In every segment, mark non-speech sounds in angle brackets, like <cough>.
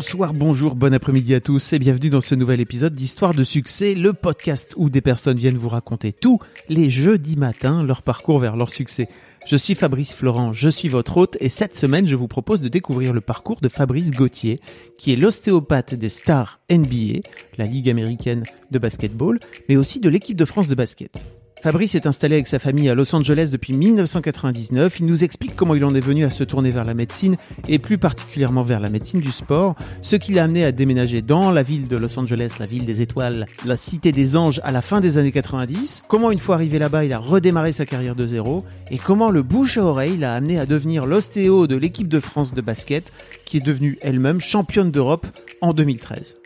Bonsoir, bonjour, bon après-midi à tous et bienvenue dans ce nouvel épisode d'Histoire de succès, le podcast où des personnes viennent vous raconter tous les jeudis matins leur parcours vers leur succès. Je suis Fabrice Florent, je suis votre hôte et cette semaine je vous propose de découvrir le parcours de Fabrice Gauthier, qui est l'ostéopathe des stars NBA, la Ligue américaine de basketball, mais aussi de l'équipe de France de basket. Fabrice est installé avec sa famille à Los Angeles depuis 1999. Il nous explique comment il en est venu à se tourner vers la médecine et plus particulièrement vers la médecine du sport, ce qui l'a amené à déménager dans la ville de Los Angeles, la ville des étoiles, la cité des anges à la fin des années 90, comment une fois arrivé là-bas il a redémarré sa carrière de zéro et comment le bouche à oreille l'a amené à devenir l'ostéo de l'équipe de France de basket qui est devenue elle-même championne d'Europe en 2013.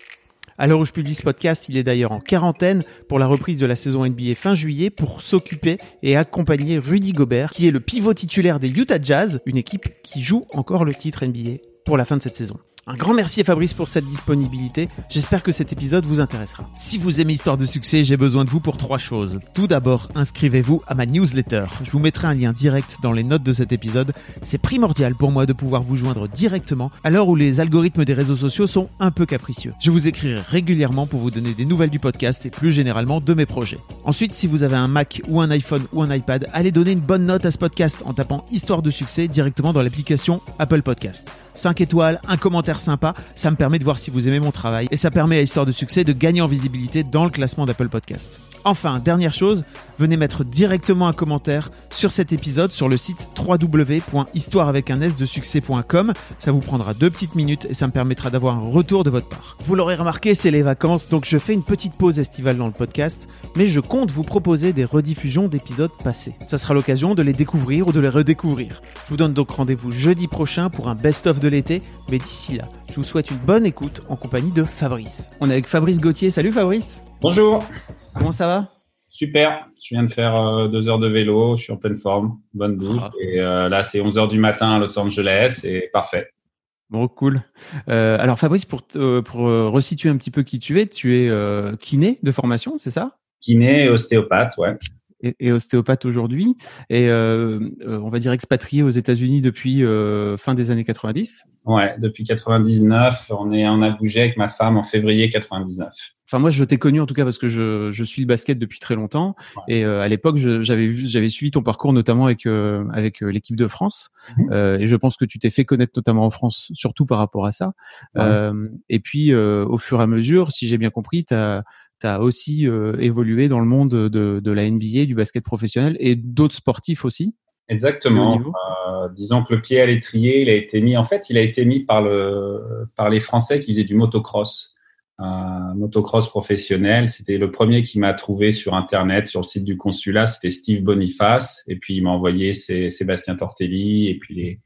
À l'heure où je publie ce podcast, il est d'ailleurs en quarantaine pour la reprise de la saison NBA fin juillet pour s'occuper et accompagner Rudy Gobert, qui est le pivot titulaire des Utah Jazz, une équipe qui joue encore le titre NBA pour la fin de cette saison. Un grand merci à Fabrice pour cette disponibilité. J'espère que cet épisode vous intéressera. Si vous aimez Histoire de succès, j'ai besoin de vous pour trois choses. Tout d'abord, inscrivez-vous à ma newsletter. Je vous mettrai un lien direct dans les notes de cet épisode. C'est primordial pour moi de pouvoir vous joindre directement à l'heure où les algorithmes des réseaux sociaux sont un peu capricieux. Je vous écrirai régulièrement pour vous donner des nouvelles du podcast et plus généralement de mes projets. Ensuite, si vous avez un Mac ou un iPhone ou un iPad, allez donner une bonne note à ce podcast en tapant Histoire de succès directement dans l'application Apple Podcast. 5 étoiles, un commentaire sympa, ça me permet de voir si vous aimez mon travail et ça permet à Histoire de succès de gagner en visibilité dans le classement d'Apple Podcast. Enfin, dernière chose, venez mettre directement un commentaire sur cet épisode sur le site www.histoire avec un s de succès.com. Ça vous prendra deux petites minutes et ça me permettra d'avoir un retour de votre part. Vous l'aurez remarqué, c'est les vacances, donc je fais une petite pause estivale dans le podcast, mais je compte vous proposer des rediffusions d'épisodes passés. Ça sera l'occasion de les découvrir ou de les redécouvrir. Je vous donne donc rendez-vous jeudi prochain pour un best-of de l'été, mais d'ici là, je vous souhaite une bonne écoute en compagnie de Fabrice. On est avec Fabrice Gauthier. Salut Fabrice. Bonjour. Comment ça va? Super. Je viens de faire euh, deux heures de vélo. Je suis en pleine forme. Bonne douche. Ah. Et euh, là, c'est 11 heures du matin à Los Angeles. Et parfait. Bon, cool. Euh, alors Fabrice, pour, pour resituer un petit peu qui tu es, tu es kiné de formation, c'est ça? Kiné et ostéopathe, ouais. Et, et ostéopathe aujourd'hui, et euh, euh, on va dire expatrié aux États-Unis depuis euh, fin des années 90. Ouais, depuis 99. On, est, on a bougé avec ma femme en février 99. Enfin, moi, je t'ai connu en tout cas parce que je, je suis le basket depuis très longtemps. Ouais. Et euh, à l'époque, j'avais vu, j'avais suivi ton parcours notamment avec euh, avec l'équipe de France. Mhm. Euh, et je pense que tu t'es fait connaître notamment en France, surtout par rapport à ça. Ouais. Euh, et puis, euh, au fur et à mesure, si j'ai bien compris, tu as aussi euh, évolué dans le monde de, de la NBA, du basket professionnel et d'autres sportifs aussi? Exactement. Euh, disons que le pied à l'étrier, il a été mis. En fait, il a été mis par le par les Français qui faisaient du motocross, un motocross professionnel. C'était le premier qui m'a trouvé sur Internet, sur le site du consulat. C'était Steve Boniface, et puis il m'a envoyé Sé- Sébastien Tortelli, et puis les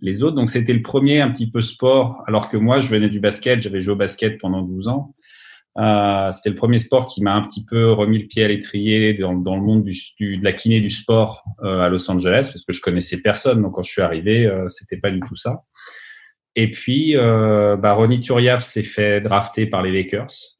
les autres. Donc c'était le premier un petit peu sport. Alors que moi, je venais du basket. J'avais joué au basket pendant 12 ans. Euh, c'était le premier sport qui m'a un petit peu remis le pied à l'étrier dans, le monde du, du- de la kiné du sport euh, à Los Angeles parce que je connaissais personne. Donc quand je suis arrivé, euh, c'était pas du tout ça. Et puis, euh, bah, Ronny Turiaf s'est fait drafter par les Lakers.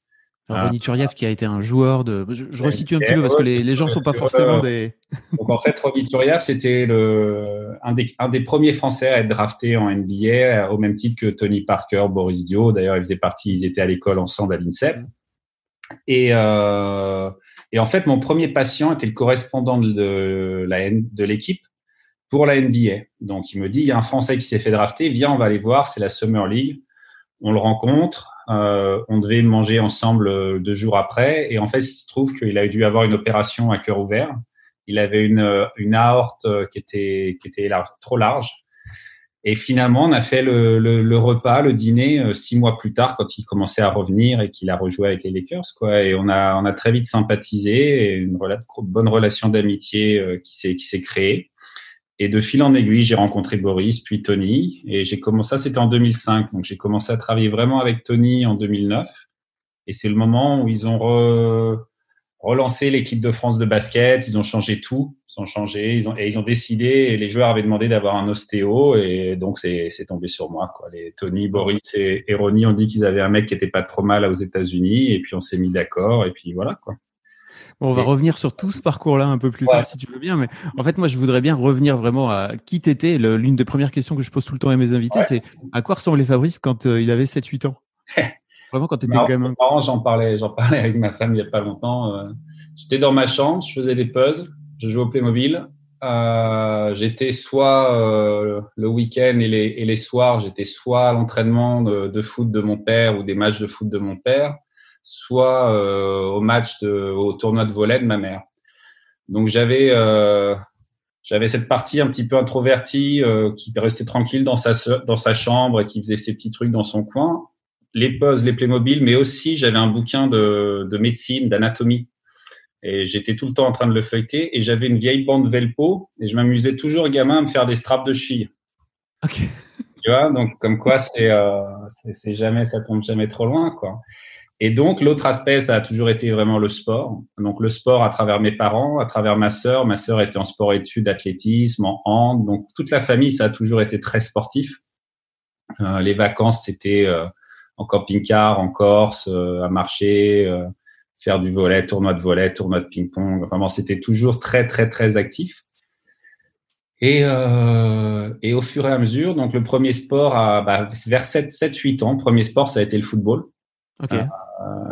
Alors, Ah. Ronny Turiaf qui a été un joueur de. Je, je resitue un petit peu parce que les, les gens sont pas forcément des. <laughs> Donc en fait, Ronny Turiaf, c'était le un des, un des premiers Français à être drafté en NBA, euh, au même titre que Tony Parker, Boris Dio. D'ailleurs, ils faisaient partie, ils étaient à l'école ensemble à l'INSEP. Et, euh, et en fait, mon premier patient était le correspondant de la de l'équipe pour la NBA. Donc, il me dit, il y a un Français qui s'est fait drafter, viens, on va aller voir, c'est la Summer League. On le rencontre, euh, on devait manger ensemble euh, deux jours après, et en fait, il se trouve qu'il a dû avoir une opération à cœur ouvert. Il avait une, euh, une aorte euh, qui était, qui était trop large. Et finalement, on a fait le, le, le repas, le dîner, six mois plus tard, quand il commençait à revenir et qu'il a rejoué avec les Lakers, quoi. Et on a, on a très vite sympathisé et une bonne relation d'amitié qui s'est créée. Et de fil en aiguille, j'ai rencontré Boris, puis Tony, et j'ai commencé, ça c'était en 2005, donc j'ai commencé à travailler vraiment avec Tony en 2009. Et c'est le moment où ils ont relancé l'équipe de France de basket, ils ont changé tout, ils ont changé, ils ont, et ils ont décidé, les joueurs avaient demandé d'avoir un ostéo, et donc c'est tombé sur moi. Quoi. Les Tony, Boris et, et ont dit qu'ils avaient un mec qui était pas trop mal aux États-Unis, et puis on s'est mis d'accord, et puis voilà. quoi on va revenir sur tout ce parcours-là un peu plus tard, si tu veux bien. Mais en fait, moi, je voudrais bien revenir vraiment à qui t'étais. L'une des premières questions que je pose tout le temps à mes invités, c'est à quoi ressemblait Fabrice quand euh, il avait 7-8 ans? <laughs> Vraiment, quand tu étais gamin. J'en parlais, j'en parlais avec ma femme il n'y a pas longtemps. Euh. J'étais dans ma chambre, je faisais des puzzles, je jouais au Playmobil. Euh, j'étais soit le week-end et les, et les soirs, j'étais soit à l'entraînement de, de, foot de mon père ou des matchs de foot de mon père, soit euh, au match de, au tournoi de volet de ma mère. Donc j'avais euh, j'avais cette partie un petit peu introvertie euh, qui restait tranquille dans sa dans sa chambre et qui faisait ses petits trucs dans son coin. Les puzzles, les Playmobil, mais aussi j'avais un bouquin de, de médecine, d'anatomie. Et j'étais tout le temps en train de le feuilleter et j'avais une vieille bande Velpo et je m'amusais toujours gamin à me faire des straps de cheville. Tu vois, donc comme quoi c'est euh, c'est jamais ça tombe jamais trop loin quoi. Et donc, l'autre aspect, ça a toujours été vraiment le sport. Donc, le sport à travers mes parents, à travers ma sœur. Ma sœur était en sport-études, athlétisme, en hand. Donc, toute la famille, ça a toujours été très sportif. Euh, les vacances, c'était euh, en camping-car, en Corse, euh, à marcher, euh, faire du volet, tournoi de volet, tournoi de ping-pong. Enfin, bon, c'était toujours très, très, très actif. Et, et au fur et à mesure, donc le premier sport, à, bah, vers 7-8 ans, premier sport, ça a été le football. Okay. Euh,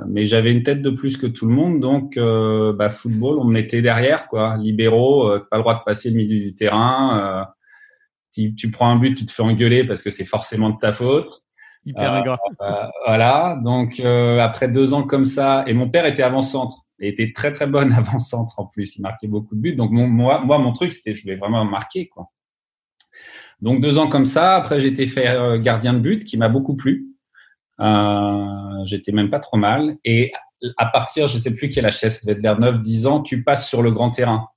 mais j'avais une tête de plus que tout le monde, donc euh, bah, football, on me mettait derrière, quoi. Libéraux, euh, pas le droit de passer le milieu du terrain. Tu, tu, prends un but, tu te fais engueuler parce que c'est forcément de ta faute. Hyper euh, voilà. Donc après deux ans comme ça, et mon père était avant-centre, et était très très bonne <laughs> avant-centre en plus. Il marquait beaucoup de buts. Donc mon, moi, moi, mon truc, c'était je voulais vraiment marquer, quoi. Donc deux ans comme ça. Après, j'ai été faire gardien de but, qui m'a beaucoup plu. Euh, J'étais même pas trop mal. Et à partir, je sais plus quel âge ça devait être vers 9, 10 ans, tu passes sur le grand terrain.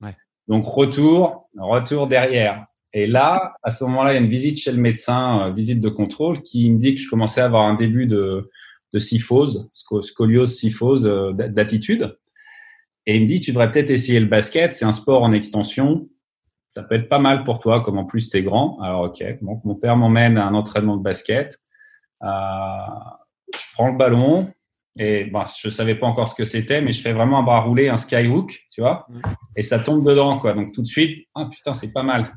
Ouais. Donc retour, retour derrière. Et là, à ce moment-là, il y a une visite chez le médecin, euh, visite de contrôle, qui me dit que je commençais à avoir un début de, de syphose, scoliose, syphose, euh, d'attitude. Et il me dit, tu devrais peut-être essayer le basket, c'est un sport en extension, ça peut être pas mal pour toi, comme en plus tu es grand. Alors ok, donc mon père m'emmène à un entraînement de basket. Euh, je prends le ballon et bon, je savais pas encore ce que c'était, mais je fais vraiment un bras roulé, un skyhook, tu vois, et ça tombe dedans, quoi. Donc tout de suite, ah putain, c'est pas mal.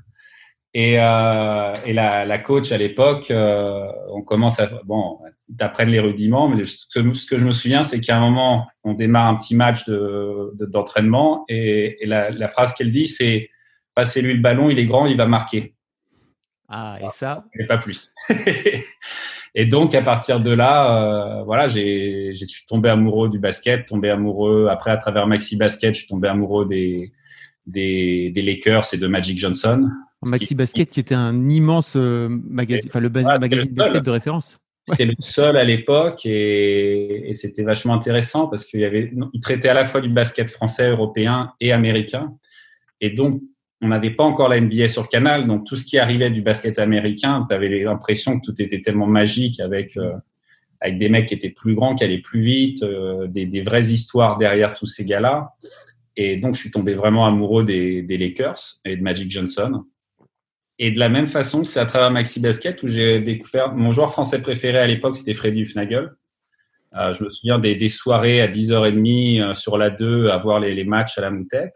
Et, euh, et la, la, coach à l'époque, euh, on commence à bon, t'apprennes les rudiments, mais ce que, ce que je me souviens, c'est qu'à un moment, on démarre un petit match de d'entraînement et, et la, la, phrase qu'elle dit, c'est passez-lui le ballon, il est grand, il va marquer. Ah, et ça Et pas plus. <laughs> Et donc, à partir de là, euh, voilà, j'ai, je suis tombé amoureux du basket, tombé amoureux. Après, à travers Maxi Basket, je suis tombé amoureux des, des, des Lakers et de Magic Johnson. Maxi Basket, qui était un immense euh, magazine, enfin le magazine basket de référence. C'était le seul à l'époque et, et c'était vachement intéressant parce qu'il y avait, il traitait à la fois du basket français, européen et américain. Et donc, on n'avait pas encore la NBA sur Canal, donc tout ce qui arrivait du basket américain, tu avais l'impression que tout était tellement magique avec euh, avec des mecs qui étaient plus grands, qui allaient plus vite, euh, des, des, vraies histoires derrière tous ces gars-là. Et donc, je suis tombé vraiment amoureux des, des, Lakers et de Magic Johnson. Et de la même façon, c'est à travers Maxi Basket où j'ai découvert mon joueur français préféré à l'époque, c'était Freddy Hufnagel. Euh, je me souviens des, des, soirées à 10h30 euh, sur la 2 à voir les, les matchs à la moutette.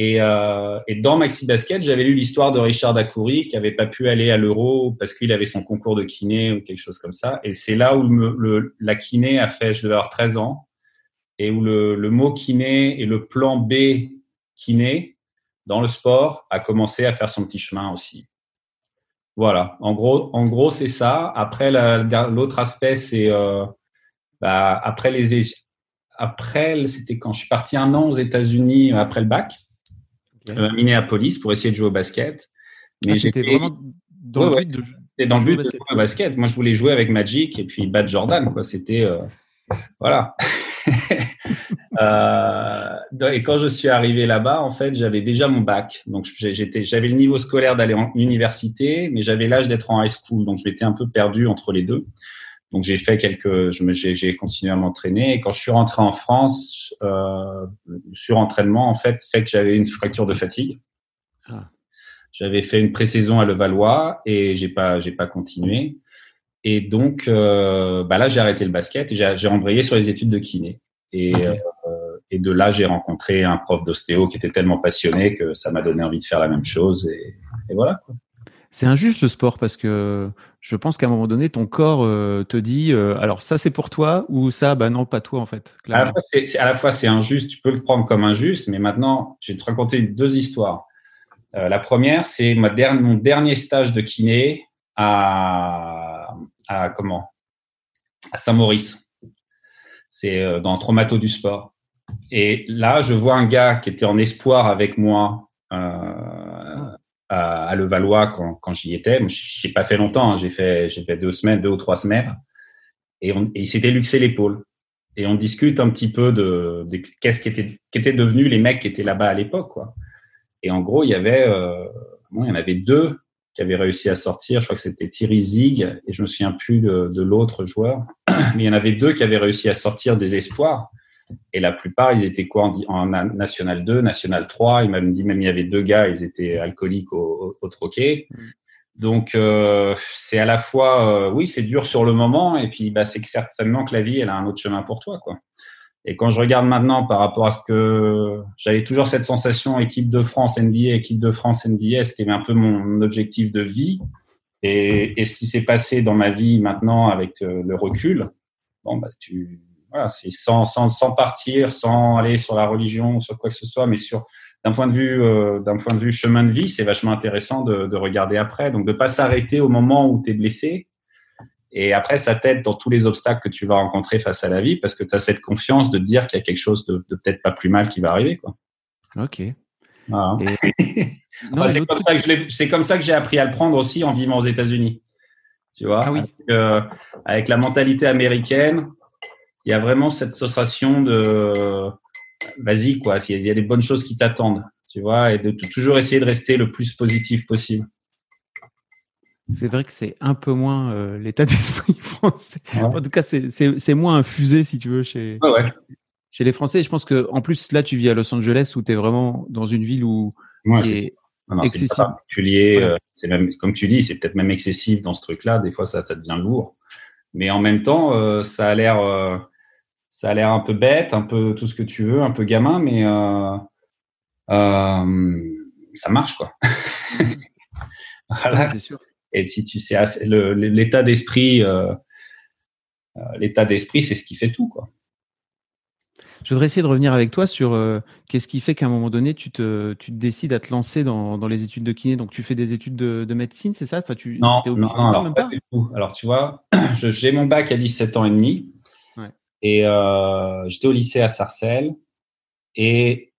Et, euh, et, dans Maxi Basket, j'avais lu l'histoire de Richard Dacoury qui avait pas pu aller à l'Euro parce qu'il avait son concours de kiné ou quelque chose comme ça. Et c'est là où la kiné a fait, je devais avoir 13 ans, et où le, le, mot kiné et le plan B kiné dans le sport a commencé à faire son petit chemin aussi. Voilà, en gros, en gros c'est ça. Après, l'autre aspect, c'est euh, bah, après les après, c'était quand je suis parti un an aux États-Unis après le bac euh, Minneapolis pour essayer de jouer au basket. Mais ah, j'étais vraiment dans ouais, le but de, dans le but de jouer au basket. Moi, je voulais jouer avec Magic et puis battre Jordan. Quoi. C'était, euh, Voilà. <laughs> euh, et quand je suis arrivé là-bas, en fait, j'avais déjà mon bac. Donc, j'étais, j'avais le niveau scolaire d'aller en université, mais j'avais l'âge d'être en high school. Donc, j'étais un peu perdu entre les deux. Donc, j'ai fait quelques, j'ai continué à m'entraîner. Et quand je suis rentré en France, euh, surentraînement, en fait, fait que j'avais une fracture de fatigue. Ah. J'avais fait une pré-saison à Levallois et j'ai pas, j'ai pas continué. Et donc, euh, bah là, j'ai arrêté le basket et j'ai embrayé sur les études de kiné. Et, euh, et de là, j'ai rencontré un prof d'ostéo qui était tellement passionné que ça m'a donné envie de faire la même chose. Et, et voilà. C'est injuste le sport parce que je pense qu'à un moment donné, ton corps euh, te dit euh, alors ça c'est pour toi ou ça, bah non, pas toi en fait. À la, fois, c'est, à la fois c'est injuste, tu peux le prendre comme injuste, mais maintenant je vais te raconter deux histoires. Euh, la première, c'est ma mon dernier stage de kiné à, à comment? À Saint-Maurice. C'est dans Traumato du sport. Et là, je vois un gars qui était en espoir avec moi à, à Levallois quand, quand j'y étais. Je pas fait longtemps, hein. j'ai fait, fait deux semaines, deux ou trois semaines. Et, on, il s'était luxé l'épaule. Et on discute un petit peu de, qu'est-ce qui était, qui était devenu les mecs qui étaient là-bas à l'époque. Et en gros, il y avait, euh, bon, il y en avait deux qui avaient réussi à sortir. Je crois que c'était Thierry Zig et je me souviens plus de, de l'autre joueur. <clears throat> Mais il y en avait deux qui avaient réussi à sortir des espoirs. Et la plupart, ils étaient quoi en, National 2, National 3. Il m'a dit même il y avait deux gars, ils étaient alcooliques au, au, troquet. Mm. Donc euh, c'est à la fois, euh, oui, c'est dur sur le moment, et puis bah, c'est certainement que la vie, elle a un autre chemin pour toi, quoi. Et quand je regarde maintenant par rapport à ce que j'avais toujours cette sensation équipe de France NBA, équipe de France NBA, c'était un peu mon objectif de vie. Et, et ce qui s'est passé dans ma vie maintenant avec euh, le recul, bon bah tu voilà, c'est sans, sans, sans partir, sans aller sur la religion, sur quoi que ce soit, mais sur d'un point de vue euh, d'un point de vue chemin de vie, c'est vachement intéressant de, de, regarder après. Donc de pas s'arrêter au moment où tu es blessé. Et après, ça t'aide dans tous les obstacles que tu vas rencontrer face à la vie parce que tu as cette confiance de te dire qu'il y a quelque chose de, de peut-être pas plus mal qui va arriver. Quoi. Ok. Voilà. <laughs> c'est comme, ça que comme ça que j'ai appris à le prendre aussi en vivant aux États-Unis. Tu vois, ah oui. avec, euh, avec la mentalité américaine, il y a vraiment cette sensation de vas-y quoi, il y a des bonnes choses qui t'attendent, tu vois, et de toujours essayer de rester le plus positif possible. C'est vrai que c'est un peu moins euh, l'état <laughs> d'esprit français. En tout cas, c'est moins infusé, si tu veux, chez, chez les Français. je pense que en plus, là, tu vis à Los Angeles où tu es vraiment dans une ville où c'est excessif. particulier. Euh, c'est même, comme tu dis, c'est peut-être même excessif dans ce truc-là. Des fois, ça, ça devient lourd. Mais en même temps, euh, ça a l'air ça a l'air un peu bête, un peu tout ce que tu veux, un peu gamin, mais euh, euh, ça marche quoi. <laughs> voilà. c'est sûr. Et si tu sais l'état d'esprit, euh, l'état d'esprit, c'est ce qui fait tout quoi. Je voudrais essayer de revenir avec toi sur qu'est-ce qui fait qu'à un moment donné, tu te, tu te décides à te lancer dans, dans, les études de kiné. Donc, tu fais des études de, de médecine, c'est ça? Enfin, tu, Non, non, non, alors, pas, du tout. Alors, tu vois, <clears throat> j'ai mon bac à 17 ans et demi. Et euh, j'étais au lycée à Sarcelles. Et,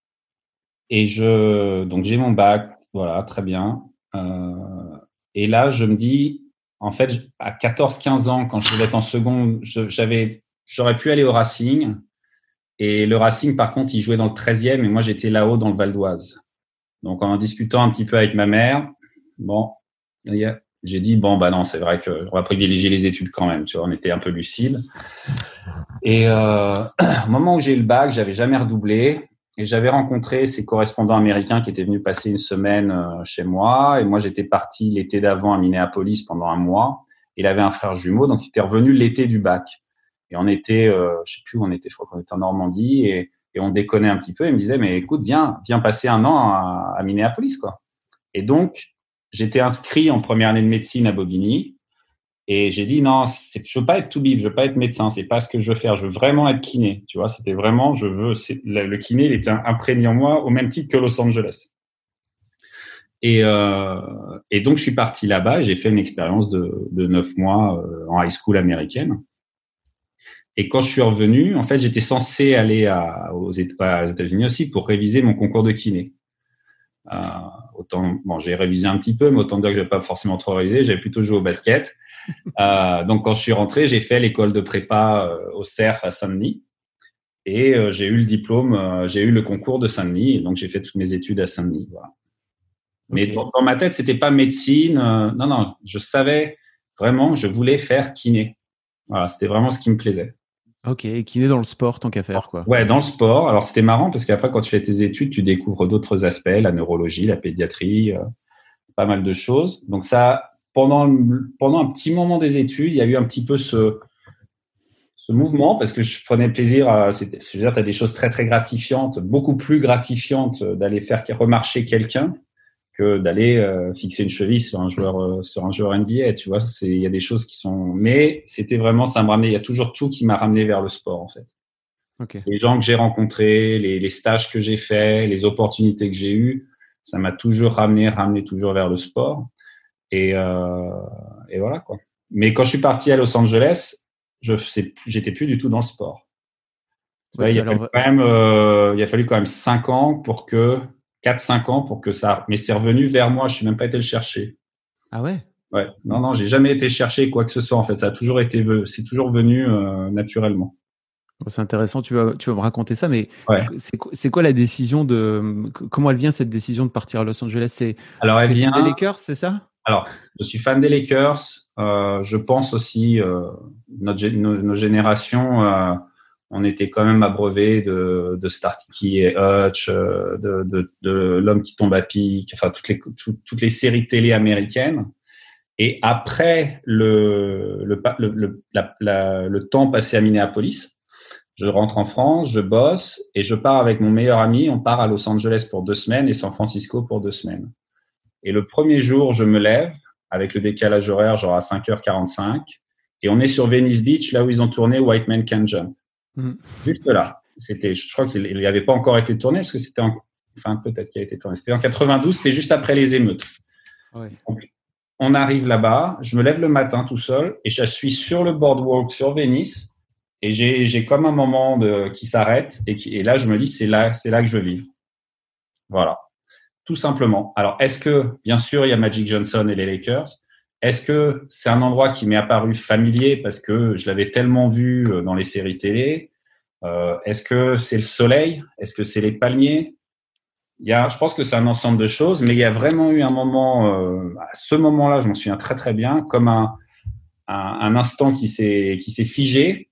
et je, donc j'ai mon bac, voilà, très bien. Euh, et là, je me dis, en fait, à 14-15 ans, quand je devais être en seconde, j'avais, j'aurais pu aller au Racing. Et le Racing, par contre, il jouait dans le 13e et moi, j'étais là-haut dans le Val d'Oise. Donc, en discutant un petit peu avec ma mère, bon, j'ai dit bon bah non c'est vrai qu'on va privilégier les études quand même tu vois on était un peu lucide et euh, <clears throat> au moment où j'ai eu le bac j'avais jamais redoublé et j'avais rencontré ces correspondants américains qui étaient venus passer une semaine euh, chez moi. Et moi j'étais parti l'été d'avant à Minneapolis pendant un mois. Il avait un frère jumeau donc il était revenu l'été du bac et on était euh, je sais plus où on était je crois qu'on était en Normandie et, et on déconnait un petit peu et il me disait mais écoute viens viens passer un an à, à Minneapolis quoi et donc j'étais inscrit en première année de médecine à Bobigny. Et j'ai dit non, je veux pas être tout bif, je veux pas être médecin, c'est pas ce que je veux faire, je veux vraiment être kiné. Tu vois, c'était vraiment, je veux, le kiné, il était imprégné en moi au même titre que Los Angeles. Et, euh, et donc je suis parti là-bas, j'ai fait une expérience de, de neuf mois euh, en high school américaine. Et quand je suis revenu, en fait, j'étais censé aller à, aux États-Unis aussi pour réviser mon concours de kiné. Euh, autant, bon, j'ai révisé un petit peu, mais autant dire que j'ai pas forcément trop révisé. J'avais plutôt joué au basket. <laughs> euh, donc, quand je suis rentré, j'ai fait l'école de prépa au CERF à Saint-Denis. Et j'ai eu le diplôme, j'ai eu le concours de Saint-Denis. Donc, j'ai fait toutes mes études à Saint-Denis. Voilà. Mais dans, ma tête, c'était pas médecine. non, non, je savais vraiment, je voulais faire kiné. Voilà, c'était vraiment ce qui me plaisait. Ok, kiné dans le sport, tant qu'à faire, quoi. Ouais, dans le sport. Alors, c'était marrant parce qu'après, quand tu fais tes études, tu découvres d'autres aspects, la neurologie, la pédiatrie, euh, pas mal de choses. Donc, ça, pendant, pendant un petit moment des études, il y a eu un petit peu ce, ce mouvement parce que je prenais plaisir à. Je veux dire, tu as des choses très, très gratifiantes, beaucoup plus gratifiantes d'aller faire remarcher quelqu'un que d'aller euh, fixer une cheville sur un joueur euh, sur un joueur NBA. Tu vois, c'est il y a des choses qui sont. Mais c'était vraiment ça me ramenait. Il y a toujours tout qui m'a ramené vers le sport en fait. Les gens que j'ai rencontrés, les, les, stages que j'ai faits, les opportunités que j'ai eues, ça m'a toujours ramené, ramené toujours vers le sport. Et, euh, et voilà quoi. Mais quand je suis parti à Los Angeles, je j'étais plus du tout dans le sport. il, a fallu quand même, il a fallu quand même cinq ans pour que 4-5 ans pour que ça. Mais c'est revenu vers moi. Je suis même pas été le chercher. Ah ouais? Ouais. Non, non, j'ai jamais été chercher quoi que ce soit. En fait, ça a toujours été, c'est toujours venu euh, naturellement. C'est intéressant. Tu vas, tu vas me raconter ça, mais c'est quoi la décision de comment elle vient cette décision de partir à Los Angeles? C'est alors elle vient des Lakers, c'est ça? Alors, je suis fan des Lakers. Euh, je pense aussi euh, notre, nos, générations on était quand même abreuvé de, de Startiki et Hutch, euh, de, de, de l'homme qui tombe à pic, enfin toutes les toutes les séries télé américaines. Et après le le, le, la, le temps passé à Minneapolis, je rentre en France, je bosse et je pars avec mon meilleur ami. On part à Los Angeles pour deux semaines et San Francisco pour deux semaines. Et le premier jour, je me lève avec le décalage horaire, genre à 5h45, et on est sur Venice Beach, là où ils ont tourné White Man Can Jump. Mm. Juste là. C'était, je crois qu'il n'y avait pas encore été tourné parce que c'était enfin peut-être qu'il a été tourné. C'était en 92, c'était juste après les émeutes. on arrive là-bas, je me lève le matin tout seul et je suis sur le boardwalk sur Venice et j'ai, j'ai comme un moment de, qui s'arrête et, qui, et là je me dis c'est là, c'est là que je veux vivre. Voilà, tout simplement. Alors est-ce que bien sûr il y a Magic Johnson et les Lakers, est-ce que c'est un endroit qui m'est apparu familier parce que je l'avais tellement vu euh, dans les séries télé? Euh, Est-ce que c'est le soleil? Est-ce que c'est les palmiers? Il y a, Je pense que c'est un ensemble de choses, mais il y a vraiment eu un moment, euh, à ce moment-là, je m'en souviens très très bien, comme un, un, instant qui s'est figé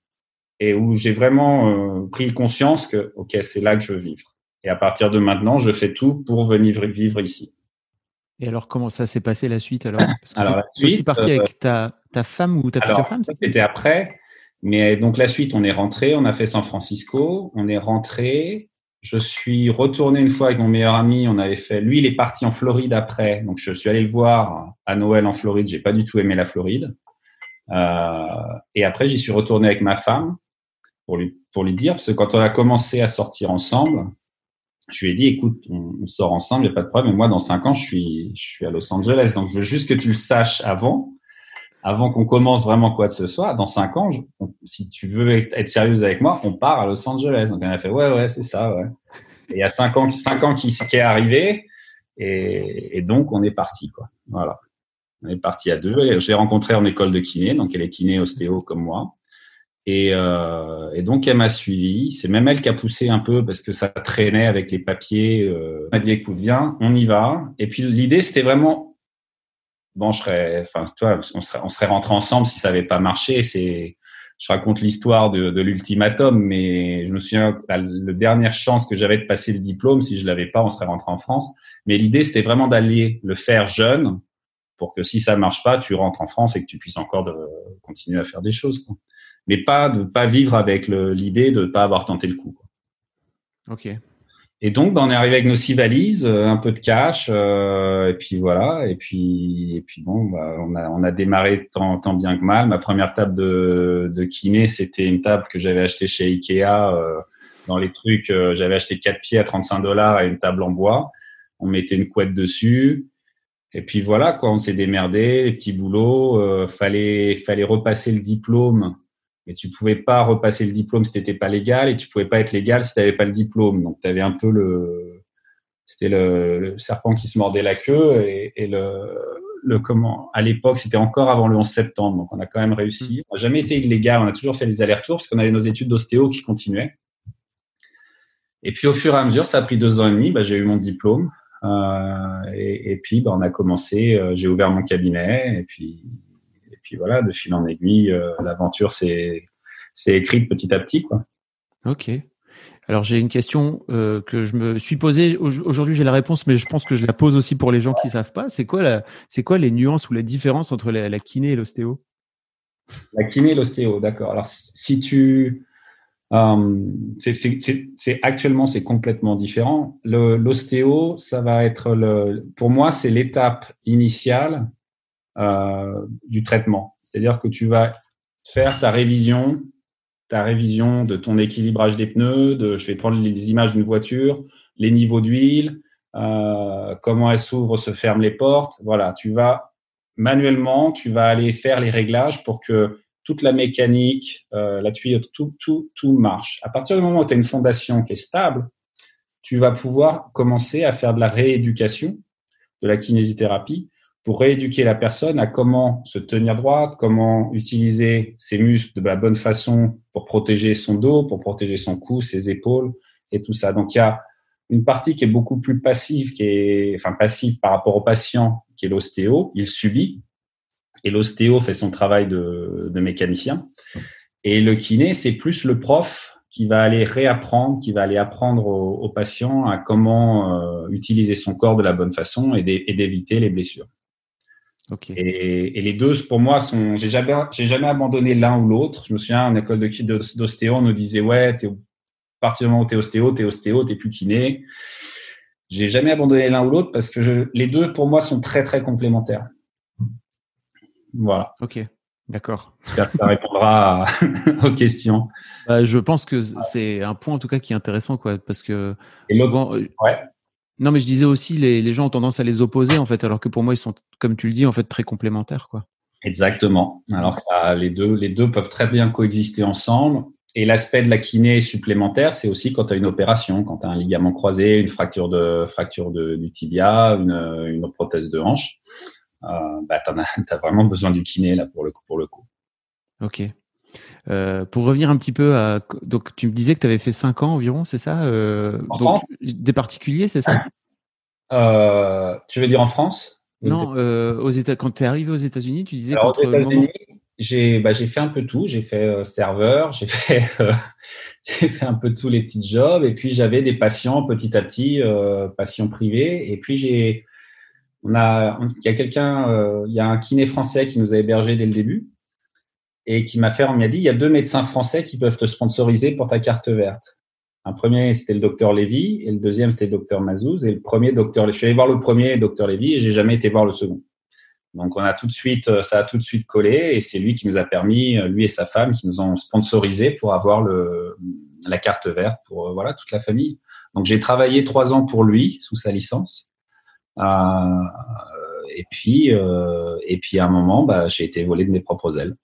et où j'ai vraiment pris conscience que ok, c'est là que je veux vivre. Et à partir de maintenant, je fais tout pour venir vivre ici. Et alors, comment ça s'est passé la suite alors? Parce que alors, tu es aussi parti avec euh, ta, ta, femme ou ta future femme C'était après. Mais donc, la suite, on est rentré, on a fait San Francisco, on est rentré. Je suis retourné une fois avec mon meilleur ami. On avait fait. Lui, il est parti en Floride après. Donc, je suis allé le voir à Noël en Floride. J'ai pas du tout aimé la Floride. Euh, et après, j'y suis retourné avec ma femme pour lui, pour lui dire, parce que quand on a commencé à sortir ensemble, je lui ai dit, écoute, on, sort ensemble, il n'y a pas de problème. Mais moi, dans cinq ans, je suis, je suis à Los Angeles. Donc, je veux juste que tu le saches avant, avant qu'on commence vraiment quoi que ce soit. Dans cinq ans, si tu veux être sérieuse avec moi, on part à Los Angeles. Donc, elle a fait, ouais, ouais, c'est ça, ouais. Et il y a cinq ans, cinq ans qui, qui est arrivé. Et, et, donc, on est parti, quoi. Voilà. On est parti à deux. J'ai rencontré en école de kiné. Donc, elle est kiné ostéo comme moi. Et, euh, et, donc, elle m'a suivi. C'est même elle qui a poussé un peu parce que ça traînait avec les papiers. Euh, elle m'a dit, écoute, viens, on y va. Et puis, l'idée, c'était vraiment, bon, je serais, enfin, toi, on serait, on serait rentré ensemble si ça n'avait pas marché. C'est, je raconte l'histoire de, de l'ultimatum, mais je me souviens, la, la dernière chance que j'avais de passer le diplôme, si je l'avais pas, on serait rentré en France. Mais l'idée, c'était vraiment d'aller le faire jeune pour que si ça marche pas, tu rentres en France et que tu puisses encore de, continuer à faire des choses. Quoi mais pas de pas vivre avec l'idée de ne pas avoir tenté le coup. Ok. Et donc, ben, on est arrivé avec nos six valises, euh, un peu de cash, euh, et puis voilà. Et puis, et puis bon, bah, on a on a démarré tant, tant bien que mal. Ma première table de, de kiné, c'était une table que j'avais achetée chez Ikea. Euh, dans les trucs, euh, j'avais acheté quatre pieds à 35 dollars et une table en bois. On mettait une couette dessus. Et puis voilà, quoi, on s'est démerdé, les petits boulots. Fallait fallait repasser le diplôme mais tu pouvais pas repasser le diplôme si t'étais pas légal et tu pouvais pas être légal si tu n'avais pas le diplôme. Donc tu avais un peu le C'était le, serpent qui se mordait la queue et, et le, le comment à l'époque, c'était encore avant le 11 septembre, donc on a quand même réussi. On n'a jamais été illégal, on a toujours fait des allers-retours parce qu'on avait nos études d'ostéo qui continuaient. Et puis au fur et à mesure, ça a pris deux ans et demi. Bah, j'ai eu mon diplôme euh, et, et, puis bah, on a commencé. Euh, j'ai ouvert mon cabinet et puis puis voilà, de fil en aiguille, euh, l'aventure s'est écrite petit à petit quoi. Ok. Alors j'ai une question euh, que je me suis posée. Aujourd'hui j'ai la réponse, mais je pense que je la pose aussi pour les gens qui savent pas. C'est quoi c'est quoi les nuances ou la différence entre la, la kiné et l'ostéo? La kiné et l'ostéo, d'accord. Alors si tu, euh, c'est actuellement c'est complètement différent. L'ostéo, ça va être le, pour moi c'est l'étape initiale du traitement. C'est-à-dire que tu vas faire ta révision ta révision de ton équilibrage des pneus, de, je vais prendre les images d'une voiture, les niveaux d'huile, euh, comment elle s'ouvre, se ferme les portes. Voilà, tu vas manuellement, tu vas aller faire les réglages pour que toute la mécanique, euh, la tuyauterie, tout, tout, tout marche. À partir du moment où tu as une fondation qui est stable, tu vas pouvoir commencer à faire de la rééducation, de la kinésithérapie, pour rééduquer la personne à comment se tenir droite, comment utiliser ses muscles de la bonne façon pour protéger son dos, pour protéger son cou, ses épaules et tout ça. Donc il y a une partie qui est beaucoup plus passive, qui est enfin passive par rapport au patient, qui est l'ostéo. Il subit et l'ostéo fait son travail de, mécanicien. Et le kiné, c'est plus le prof qui va aller réapprendre, qui va aller apprendre au, patient à comment euh, utiliser son corps de la bonne façon et d'éviter les blessures. Et, et, les deux, pour moi, sont. J'ai jamais, j'ai jamais abandonné l'un ou l'autre. Je me souviens en école de d'ostéo, on nous disait ouais, t'es, à partir du moment où t'es ostéo, t'es ostéo, t'es plus kiné. J'ai jamais abandonné l'un ou l'autre parce que je, les deux, pour moi, sont très très complémentaires. Voilà. Ok, d'accord. Ça répondra <laughs> aux questions. Bah, je pense que c'est un point en tout cas qui est intéressant, quoi, parce que souvent, euh, ouais. Non, mais je disais aussi, les, les, gens ont tendance à les opposer, en fait, alors que pour moi, ils sont, comme tu le dis, en fait, très complémentaires, quoi. Exactement. Alors, ça, les, deux, les deux peuvent très bien coexister ensemble. Et l'aspect de la kiné supplémentaire, c'est aussi quand tu as une opération, quand tu as un ligament croisé, une fracture, de, fracture de, du tibia, une, une prothèse de hanche. Euh, bah, tu as, <laughs> as, vraiment besoin du kiné, là, pour le coup. Pour le coup. Ok. Euh, pour revenir un petit peu à. Donc, tu me disais que tu avais fait 5 ans environ, c'est ça euh, donc, Des particuliers, c'est ça? Euh, Tu veux dire en France? Non, aux États, quand tu es arrivé aux États-Unis, tu disais Alors, États-Unis, j'ai bah, fait un peu tout. J'ai fait serveur, j'ai fait, <laughs> j'ai fait un peu tous les petits jobs. Et puis, j'avais des patients petit à petit, patients privés. Et puis, j'ai. On a, il y a quelqu'un, il y a un kiné français qui nous a hébergés dès le début et qui m'a fait, on m'a dit, il y a deux médecins français qui peuvent te sponsoriser pour ta carte verte. Un premier, c'était le docteur Lévy, et le deuxième, c'était le docteur Mazouz. Et le premier, docteur, je suis allé voir le premier, docteur Lévy, et j'ai jamais été voir le second. Donc, on a tout de suite, euh, ça a tout de suite collé, et c'est lui qui nous a permis, euh, lui et sa femme, qui nous ont sponsorisé pour avoir le, la carte verte pour, euh, voilà, toute la famille. Donc, j'ai travaillé trois ans pour lui, sous sa licence. Euh, et puis, euh, et puis à un moment, bah, j'ai été volé de mes propres ailes.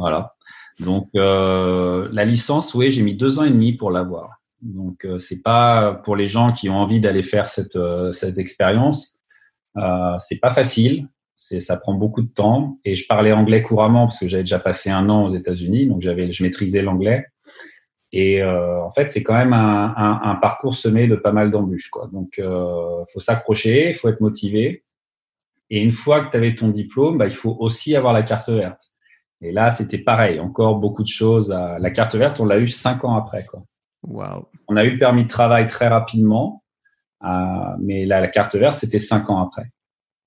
Voilà. Donc euh, la licence, oui, j'ai mis deux ans et demi pour l'avoir. Donc euh, c'est pas pour les gens qui ont envie d'aller faire cette euh, cette expérience. Euh, c'est pas facile. C'est ça prend beaucoup de temps. Et je parlais anglais couramment parce que j'avais déjà passé un an aux États-Unis, donc j'avais je maîtrisais l'anglais. Et euh, en fait, c'est quand même un, un, un, parcours semé de pas mal d'embûches. Quoi. Donc, euh, faut s'accrocher, faut être motivé. Et une fois que tu avais ton diplôme, bah, il faut aussi avoir la carte verte. Et là, c'était pareil, encore beaucoup de choses. La carte verte, on l'a eu cinq ans après. Quoi. Wow. On a eu le permis de travail très rapidement, euh, mais la, la, carte verte, c'était cinq ans après.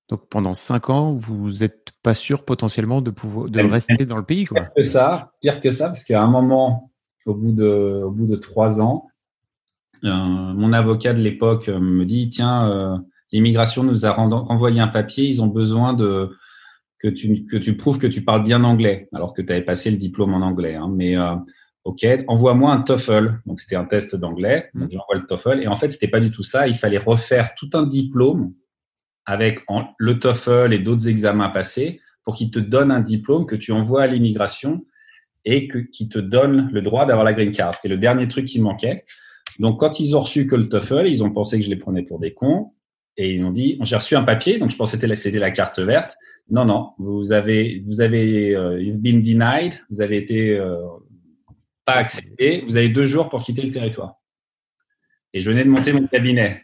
Donc pendant cinq ans, vous n'êtes pas sûr potentiellement de pouvoir de rester dans le pays, quoi. Pire que ça, pire que ça, parce qu'à un moment, au bout de, au bout de trois ans, euh, mon avocat de l'époque me dit tiens, euh, l'immigration nous a renvoyé un papier, ils ont besoin de que tu, que tu prouves que tu parles bien anglais, alors que tu avais passé le diplôme en anglais. Hein. Mais euh, OK, envoie-moi un TOEFL. Donc, c'était un test d'anglais. Donc, mmh. j'envoie le TOEFL. Et en fait, c'était pas du tout ça. Il fallait refaire tout un diplôme avec en, le TOEFL et d'autres examens passés pour qu'il te donne un diplôme que tu envoies à l'immigration et que, qui te donne le droit d'avoir la green card. C'était le dernier truc qui manquait. Donc, quand ils ont reçu que le TOEFL, ils ont pensé que je les prenais pour des cons. Et ils m'ont dit, j'ai reçu un papier, donc je pensais que c'était la carte verte. Non, non, vous avez, vous avez, euh, you've been denied, vous avez été euh, pas accepté, vous avez deux jours pour quitter le territoire. Et je venais de monter mon cabinet.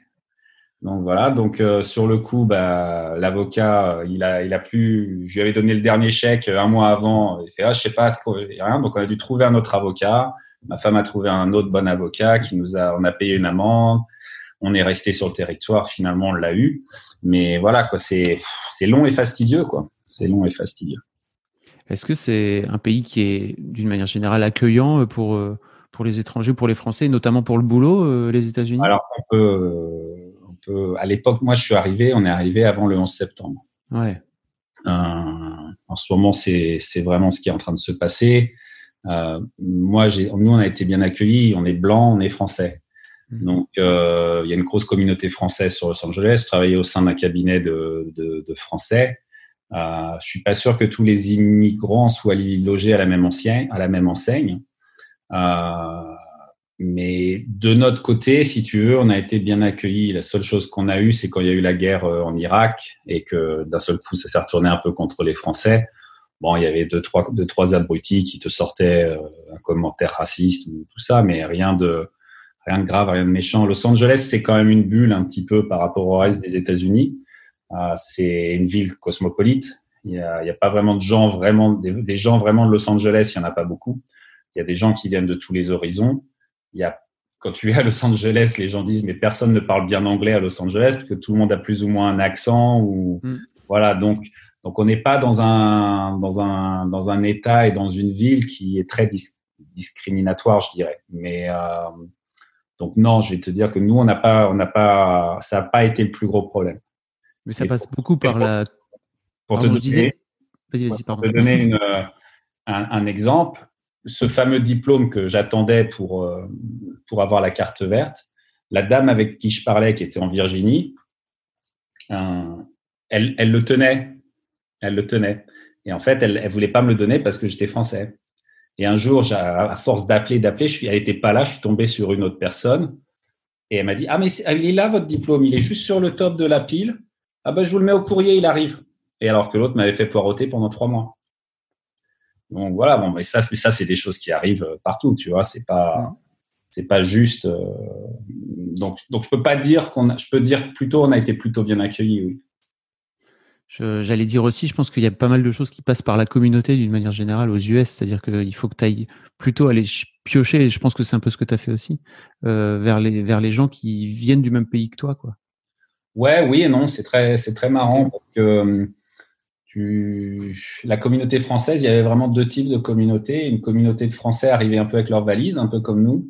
Donc voilà, donc euh, sur le coup, bah, l'avocat, il a, il a plus, je lui avais donné le dernier chèque un mois avant. Il fait, ah, je sais pas, rien. Donc on a dû trouver un autre avocat. Ma femme a trouvé un autre bon avocat qui nous a, on a payé une amende. On est resté sur le territoire. Finalement, on l'a eu. Mais voilà, quoi, c'est, c'est long et fastidieux, quoi. C'est long et fastidieux. Est-ce que c'est un pays qui est, d'une manière générale, accueillant pour, euh, pour les étrangers, pour les Français, notamment pour le boulot, euh, les États-Unis? Alors, on peut, on peut, à l'époque, moi, je suis arrivé, on est arrivé avant le 11 septembre. Ouais. Euh, en ce moment, c'est, c'est vraiment ce qui est en train de se passer. Euh, moi, j'ai, nous, on a été bien accueillis. On est blanc, on est français. Mhm. Donc, euh, il y a une grosse communauté française sur Los Angeles. Je au sein d'un cabinet de, de, de Français. Euh, je suis pas sûr que tous les immigrants soient logés à la même enseigne. À la même enseigne. Euh, mais de notre côté, si tu veux, on a été bien accueillis. La seule chose qu'on a eue, c'est quand il y a eu la guerre euh, en Irak et que d'un seul coup, ça s'est retourné un peu contre les Français. Bon, il y avait deux, trois, deux, trois abrutis qui te sortaient euh, un commentaire raciste ou tout ça, mais rien de, rien de grave, rien de méchant. Los Angeles, c'est quand même une bulle un petit peu par rapport au reste des États-Unis. Euh, c'est une ville cosmopolite. Il n'y a, pas vraiment de gens vraiment, des, des, gens vraiment de Los Angeles, il n'y en a pas beaucoup. Il y a des gens qui viennent de tous les horizons. Il y a, quand tu es à Los Angeles, les gens disent mais personne ne parle bien anglais à Los Angeles parce que tout le monde a plus ou moins un accent ou mm. voilà donc donc on n'est pas dans un dans un dans un état et dans une ville qui est très dis discriminatoire, je dirais. Mais euh, donc non, je vais te dire que nous on n'a pas on n'a pas ça n'a pas été le plus gros problème. Mais ça passe beaucoup par la. Pour te donner, te donner une, euh, un, un, exemple, ce fameux diplôme que j'attendais pour euh, pour avoir la carte verte, la dame avec qui je parlais, qui était en Virginie, elle, elle le tenait elle le tenait. Et en fait, elle, elle voulait pas me le donner parce que j'étais français. Et un jour, à force d'appeler, d'appeler, je suis, elle était pas là, je suis tombé sur une autre personne. Et elle m'a dit, ah, mais il est là, votre diplôme. Il est juste sur le top de la pile. Ah, ben, je vous le mets au courrier, il arrive. Et alors que l'autre m'avait fait poireauter pendant trois mois. Donc voilà, bon, mais ça, ça, c'est des choses qui arrivent euh, partout, tu vois. C'est pas, c'est pas juste. Euh, donc, donc je peux pas dire qu'on, je peux dire plutôt, on a été plutôt bien accueillis, oui. J'allais dire aussi, je pense qu'il y a pas mal de choses qui passent par la communauté d'une manière générale aux US, c'est-à-dire qu'il faut que tu ailles plutôt aller piocher, et je pense que c'est un peu ce que tu as fait aussi, euh, vers, les, vers les gens qui viennent du même pays que toi. Quoi. Ouais, oui et non, c'est très, très marrant parce que tu... la communauté française, il y avait vraiment deux types de communautés. Une communauté de Français arrivés un peu avec leurs valises, un peu comme nous,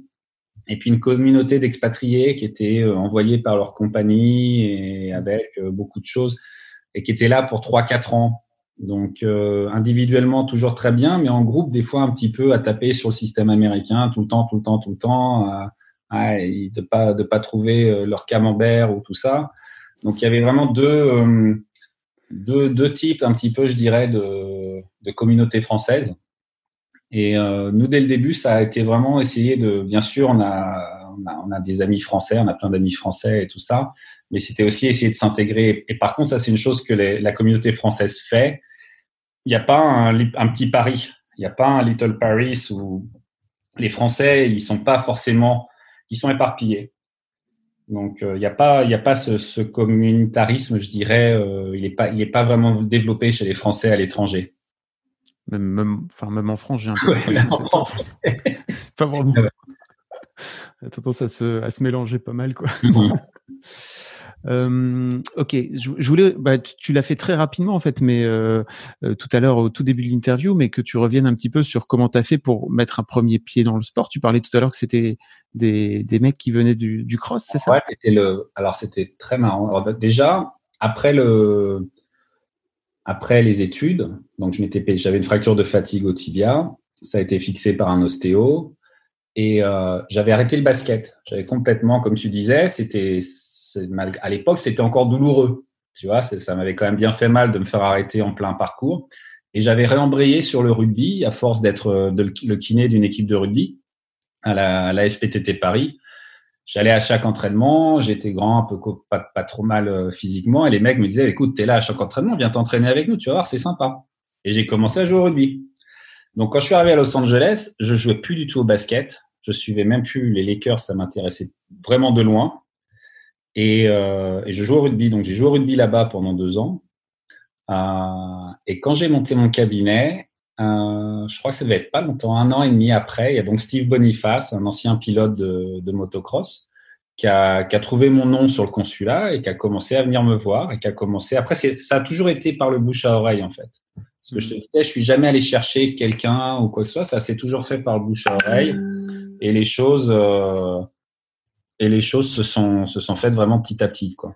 et puis une communauté d'expatriés qui étaient euh, envoyés par leur compagnie et avec euh, beaucoup de choses et qui était là pour 3-4 ans. Donc euh, individuellement toujours très bien, mais en groupe des fois un petit peu à taper sur le système américain tout le temps, tout le temps, tout le temps, de pas de pas trouver euh, leur camembert ou tout ça. Donc il y avait vraiment deux, euh, deux, deux types un petit peu, je dirais, de, de communautés françaises. Et nous dès le début, ça a été vraiment essayer de, bien sûr, on a, on a, on a des amis français, on a plein d'amis français et tout ça, mais c'était aussi essayer de s'intégrer. Et par contre, ça, c'est une chose que les, la communauté française fait. Il n'y a pas un, un, petit Paris, il n'y a pas un Little Paris où les Français, ils sont pas forcément, ils sont éparpillés. Donc, euh, il n'y a pas, il y a pas ce, ce, communautarisme, je dirais, euh, il n'est pas, il est pas vraiment développé chez les Français à l'étranger. Même, même, enfin, même en France, j'ai un peu. <laughs> Ouais, pas vraiment. <laughs> a tendance à se, à se mélanger pas mal, quoi. Mm-hmm. <laughs> Euh, ok, je, je, voulais, bah, tu, tu l'as fait très rapidement en fait, mais euh, euh, tout à l'heure au tout début de l'interview, mais que tu reviennes un petit peu sur comment tu as fait pour mettre un premier pied dans le sport. Tu parlais tout à l'heure que c'était des, des mecs qui venaient du, du cross, c'est ça? Ouais, c'était le. Alors c'était très marrant. Alors, déjà après le après les études, donc je m'étais j'avais une fracture de fatigue au tibia, ça a été fixé par un ostéo et euh, j'avais arrêté le basket. J'avais complètement, comme tu disais, c'était à l'époque, c'était encore douloureux. Tu vois, ça m'avait quand même bien fait mal de me faire arrêter en plein parcours. Et j'avais réembrayé sur le rugby à force d'être euh, le kiné d'une équipe de rugby à la, SPTT Paris. J'allais à chaque entraînement, j'étais grand, un peu pas, pas trop mal euh, physiquement, et les mecs me disaient, écoute, t'es là à chaque entraînement, viens t'entraîner avec nous, tu vas voir, c'est sympa. Et j'ai commencé à jouer au rugby. Donc quand je suis arrivé à Los Angeles, je jouais plus du tout au basket, je suivais même plus les Lakers, ça m'intéressait vraiment de loin. Et, euh, et je jouais au rugby, donc j'ai joué au rugby là-bas pendant deux ans. Euh, et quand j'ai monté mon cabinet, euh, je crois que ça devait être pas longtemps, un an et demi après, il y a donc Steve Boniface, un ancien pilote de, de motocross, qui a, qui a, trouvé mon nom sur le consulat et qui a commencé à venir me voir et qui a commencé. Après, ça a toujours été par le bouche à oreille en fait. Ce que je te disais, je suis jamais allé chercher quelqu'un ou quoi que ce soit. Ça s'est toujours fait par le bouche à oreille et les choses euh, et les choses se sont se sont faites vraiment petit à petit quoi.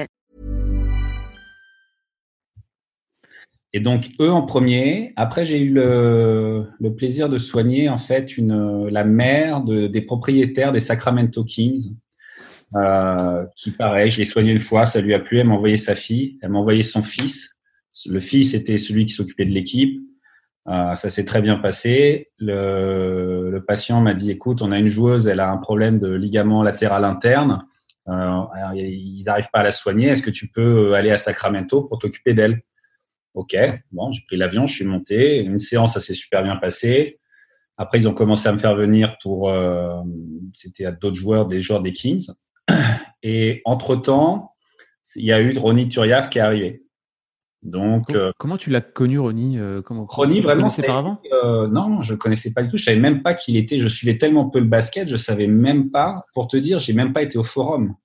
Et donc, eux en premier. Après, j'ai eu le, le, plaisir de soigner, en fait, une, la mère de, des propriétaires des Sacramento Kings, euh, qui, pareil, je l'ai soigné une fois, ça lui a plu, elle m'a envoyé sa fille, elle m'a envoyé son fils. Le fils était celui qui s'occupait de l'équipe. Euh, ça s'est très bien passé. Le, le patient m'a dit, écoute, on a une joueuse, elle a un problème de ligament latéral interne. Euh, ils n'arrivent pas à la soigner. Est-ce que tu peux aller à Sacramento pour t'occuper d'elle? Ok, bon, j'ai pris l'avion, je suis monté. Une séance, ça s'est super bien passé. Après, ils ont commencé à me faire venir pour. Euh, C'était à d'autres joueurs, des joueurs des Kings. <clears throat> Et entre-temps, il y a eu Ronnie Turiaf qui est arrivé. Donc, comment, euh, comment tu l'as connu, Ronnie euh, comment, Ronnie, vraiment. Tu par avant? euh, Non, je ne connaissais pas du tout. Je savais même pas qu'il était. Je suivais tellement peu le basket, je savais même pas. Pour te dire, j'ai même pas été au forum.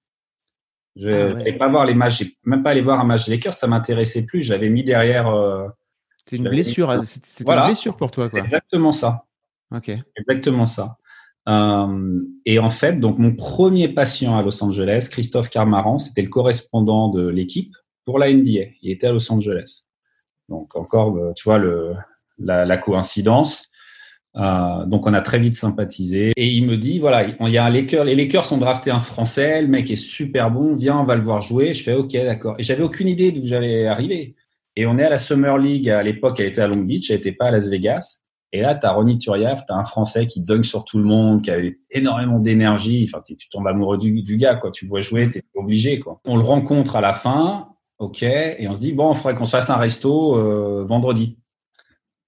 Je ah ouais. pas voir les matchs, j'ai même pas allé voir un match des Lakers, ça m'intéressait plus. Je l'avais mis derrière. Euh, c'est une blessure, mis... c'était voilà. une blessure pour toi, quoi. Exactement ça. Ok. Exactement ça. Euh, et en fait, donc mon premier patient à Los Angeles, Christophe Carmaran, c'était le correspondant de l'équipe pour la NBA. Il était à Los Angeles. Donc encore, euh, tu vois le, la, la coïncidence. Euh, donc on a très vite sympathisé et il me dit voilà il y a un Laker, les Lakers sont draftés un Français, le mec est super bon, viens on va le voir jouer. Je fais ok d'accord et j'avais aucune idée d'où j'allais arriver. Et on est à la Summer League à l'époque, elle était à Long Beach, elle était pas à Las Vegas. Et là t'as Ronnie Turiaf, t'as un Français qui dunk sur tout le monde, qui avait énormément d'énergie. Enfin tu tombes amoureux du, du, gars quoi, tu le vois jouer, t'es obligé quoi. On le rencontre à la fin, ok, et on se dit bon, il faudrait qu'on se fasse un resto euh, vendredi.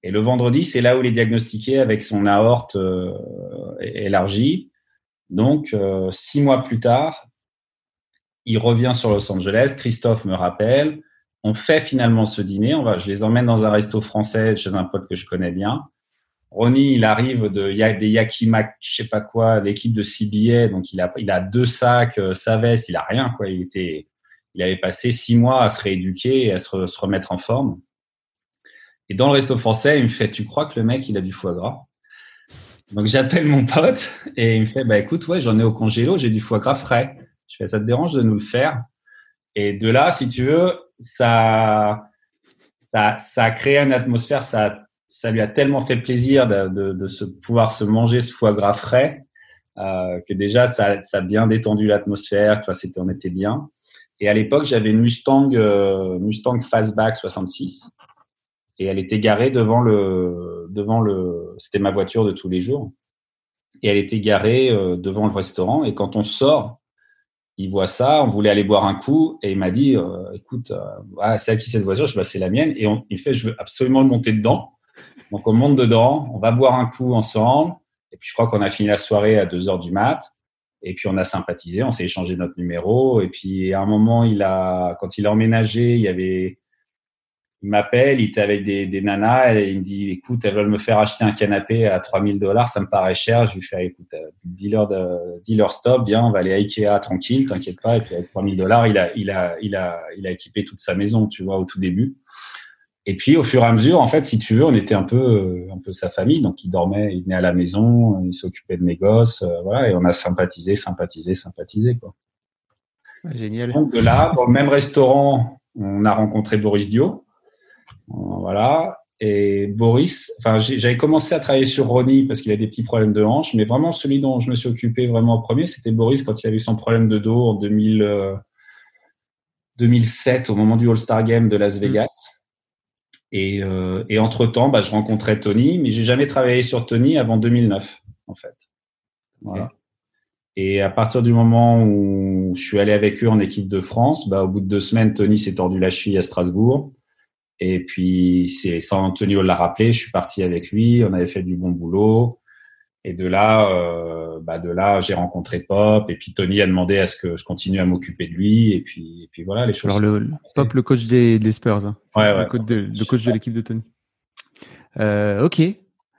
Et le vendredi, c'est là où il est diagnostiqué avec son aorte euh, élargie. Donc, euh, six mois plus tard, il revient sur Los Angeles. Christophe me rappelle. On fait finalement ce dîner. On va, je les emmène dans un resto français chez un pote que je connais bien. Ronnie, il arrive de des Yakimak, je sais pas quoi, l'équipe de CBA. Donc, il a, il a deux sacs, euh, sa veste, il a rien, quoi. Il était, il avait passé six mois à se rééduquer et à se, se remettre en forme. Et dans le resto français, il me fait, tu crois que le mec, il a du foie gras? Donc j'appelle mon pote et il me fait, bah écoute, ouais, j'en ai au congélo, j'ai du foie gras frais. Je fais, ça te dérange de nous le faire? Et de là, si tu veux, ça, ça, ça a créé une atmosphère, ça, ça lui a tellement fait plaisir de, de, de se, pouvoir se manger ce foie gras frais euh, que déjà, ça, ça a bien détendu l'atmosphère, tu c'était, on était bien. Et à l'époque, j'avais une Mustang, euh, Mustang Fastback 66 et elle était garée devant le devant le c'était ma voiture de tous les jours. Et elle était garée euh, devant le restaurant. Et quand on sort il voit ça on voulait aller boire un coup. Et il m'a dit euh, écoute euh, ah, c'est à qui cette voiture? Je sais c'est la mienne. Et on, il fait je veux absolument le monter dedans. Donc on monte dedans on va boire un coup ensemble. Et puis je crois qu'on a fini la soirée à 2 heures du mat. Et puis on a sympathisé on s'est échangé notre numéro. Et puis à un moment il a quand il a emménagé il y avait il m'appelle, il était avec des, des, nanas, et il me dit, écoute, elles veulent me faire acheter un canapé à 3000 dollars, ça me paraît cher. Je lui fais, écoute, euh, dealer, de, dealer stop, bien, on va aller à Ikea, tranquille, t'inquiète pas. Et puis avec 3000 dollars, il a, il a, il a, il a équipé toute sa maison, tu vois, au tout début. Et puis au fur et à mesure, en fait, si tu veux, on était un peu, un peu sa famille. Donc il dormait, il venait à la maison, il s'occupait de mes gosses, voilà, et on a sympathisé, sympathisé, sympathisé, quoi. Génial. Donc de là, dans le même restaurant, on a rencontré Boris Dio. Voilà. Et Boris, enfin, j'avais commencé à travailler sur Ronnie parce qu'il a des petits problèmes de hanche, mais vraiment celui dont je me suis occupé vraiment en premier, c'était Boris quand il avait eu son problème de dos en 2000, 2007 euh, au moment du All-Star Game de Las mm. Vegas. Et, euh, et entre-temps, bah, je rencontrais Tony, mais j'ai jamais travaillé sur Tony avant 2009, en fait. Voilà. Et à partir du moment où je suis allé avec eux en équipe de France, bah, au bout de deux semaines, Tony s'est tordu la cheville à Strasbourg. Et puis, c'est sans Antonio l'a rappelé, je suis parti avec lui, on avait fait du bon boulot. Et de là, euh, bah de là, j'ai rencontré Pop. Et puis Tony a demandé à ce que je continue à m'occuper de lui. Et puis, et puis voilà, les choses. Alors le, Pop, le coach des, des Spurs, hein. ouais, ouais. le coach de, le coach de l'équipe de Tony. Euh, ok.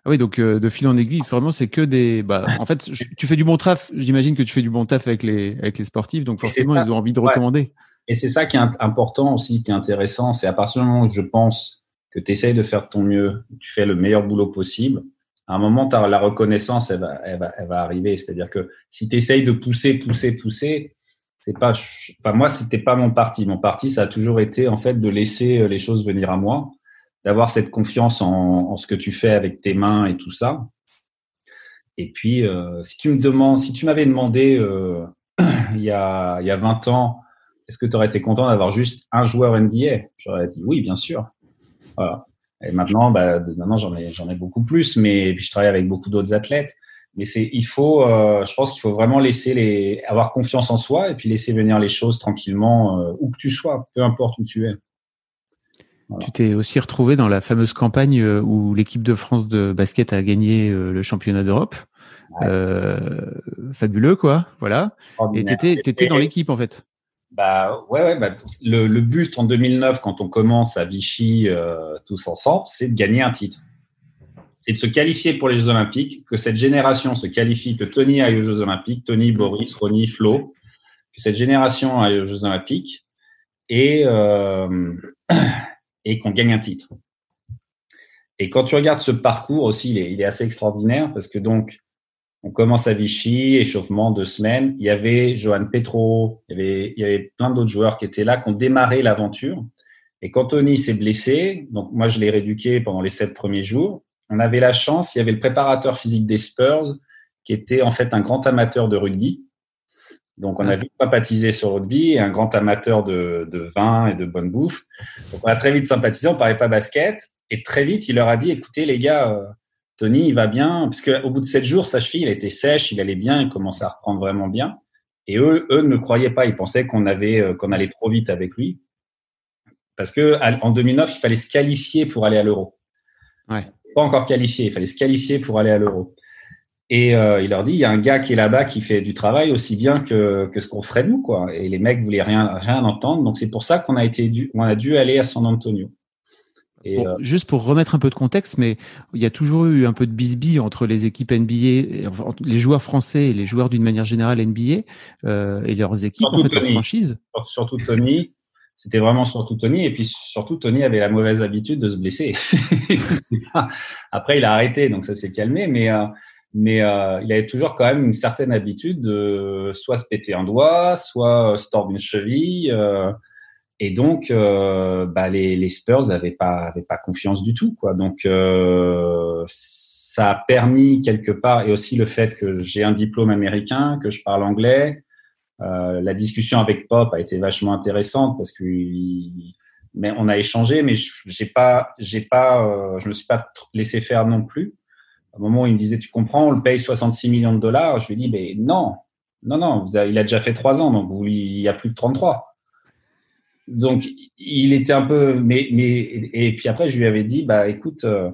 Ah oui, donc euh, de fil en aiguille, vraiment, c'est que des. Bah, en fait, tu fais du bon taf. J'imagine que tu fais du bon taf avec les avec les sportifs, donc forcément, ils ont envie de recommander. Et c'est ça qui est important aussi, qui est intéressant. C'est à partir du moment où je pense que tu essayes de faire ton mieux, tu fais le meilleur boulot possible, à un moment, la reconnaissance, elle va, elle va, elle va arriver. C'est-à-dire que si tu essayes de pousser, pousser, pousser, c'est pas. Enfin, moi, c'était pas mon parti. Mon parti, ça a toujours été, en fait, de laisser euh, les choses venir à moi, d'avoir cette confiance en, en ce que tu fais avec tes mains et tout ça. Et puis, euh, si tu me demandes, si tu m'avais demandé euh, <clears throat> il, y a, il y a 20 ans, est-ce que tu aurais été content d'avoir juste un joueur NBA J'aurais dit oui, bien sûr. Voilà. Et maintenant, bah, maintenant j'en ai, j'en ai beaucoup plus, mais puis je travaille avec beaucoup d'autres athlètes. Mais c'est, il faut, euh, je pense qu'il faut vraiment laisser les, avoir confiance en soi et puis laisser venir les choses tranquillement euh, où que tu sois, peu importe où tu es. Tu t'es aussi retrouvé dans la fameuse campagne euh, où l'équipe de France de basket a gagné le championnat d'Europe. fabuleux, quoi. Voilà. Et t'étais, t'étais dans l'équipe en fait. Bah ouais, ouais bah, le, but en 2009, quand on commence à Vichy euh, tous ensemble, c'est de gagner un titre. C'est de se qualifier pour les Jeux Olympiques, que cette génération se qualifie, que Tony aille aux Jeux Olympiques, Tony, Boris, Ronnie, Flo, que cette génération aille aux Jeux Olympiques et, euh, <clears throat> et qu'on gagne un titre. Et quand tu regardes ce parcours aussi, il est, il est assez extraordinaire parce que donc, on commence à Vichy, échauffement, deux semaines. Il y avait Johan Petro, il y avait, plein d'autres joueurs qui étaient là, qui ont démarré l'aventure. Et quand Tony s'est blessé, donc moi je l'ai rééduqué pendant les sept premiers jours, on avait la chance, il y avait le préparateur physique des Spurs, qui était en fait un grand amateur de rugby. Donc on a vite sympathisé sur rugby un grand amateur de, de vin et de bonne bouffe. Donc on a très vite sympathisé, on parlait pas basket. Et très vite, il leur a dit, écoutez les gars, euh, Tony, il va bien, parce qu'au bout de sept jours, sa cheville, elle était sèche, il allait bien, il commençait à reprendre vraiment bien. Et eux, eux ne croyaient pas, ils pensaient qu'on avait, euh, qu'on allait trop vite avec lui. Parce que en 2009, il fallait se qualifier pour aller à l'euro. Ouais. Pas encore qualifié, il fallait se qualifier pour aller à l'euro. Et euh, il leur dit, il y a un gars qui est là-bas qui fait du travail aussi bien que, que ce qu'on ferait nous, quoi. Et les mecs voulaient rien, rien entendre. Donc c'est pour ça qu'on a été dû, on a dû aller à San Antonio. Euh, juste pour remettre un peu de contexte, mais il y a toujours eu un peu de bisbille entre les équipes NBA, les joueurs français et les joueurs d'une manière générale NBA euh, et leurs équipes, en fait, leurs franchises. Surtout Tony, c'était vraiment surtout Tony. Et puis surtout, Tony avait la mauvaise habitude de se blesser. <laughs> Après, il a arrêté, donc ça s'est calmé, mais, euh, mais euh, il avait toujours quand même une certaine habitude de soit se péter un doigt, soit se tordre une cheville. Et donc, euh, bah, les, les, Spurs n'avaient pas, avaient pas confiance du tout. Quoi. Donc, euh, ça a permis quelque part, et aussi le fait que j'ai un diplôme américain, que je parle anglais. Euh, la discussion avec Pop a été vachement intéressante parce que mais on a échangé, mais j'ai pas, j'ai pas, euh, je me suis pas laissé faire non plus. Au moment où il me disait, tu comprends, on le paye 66 millions de dollars, je lui dis, mais non, non, non, il a déjà fait trois ans, donc il y a plus de 33 donc il était un peu mais mais et puis après je lui avais dit bah écoute euh,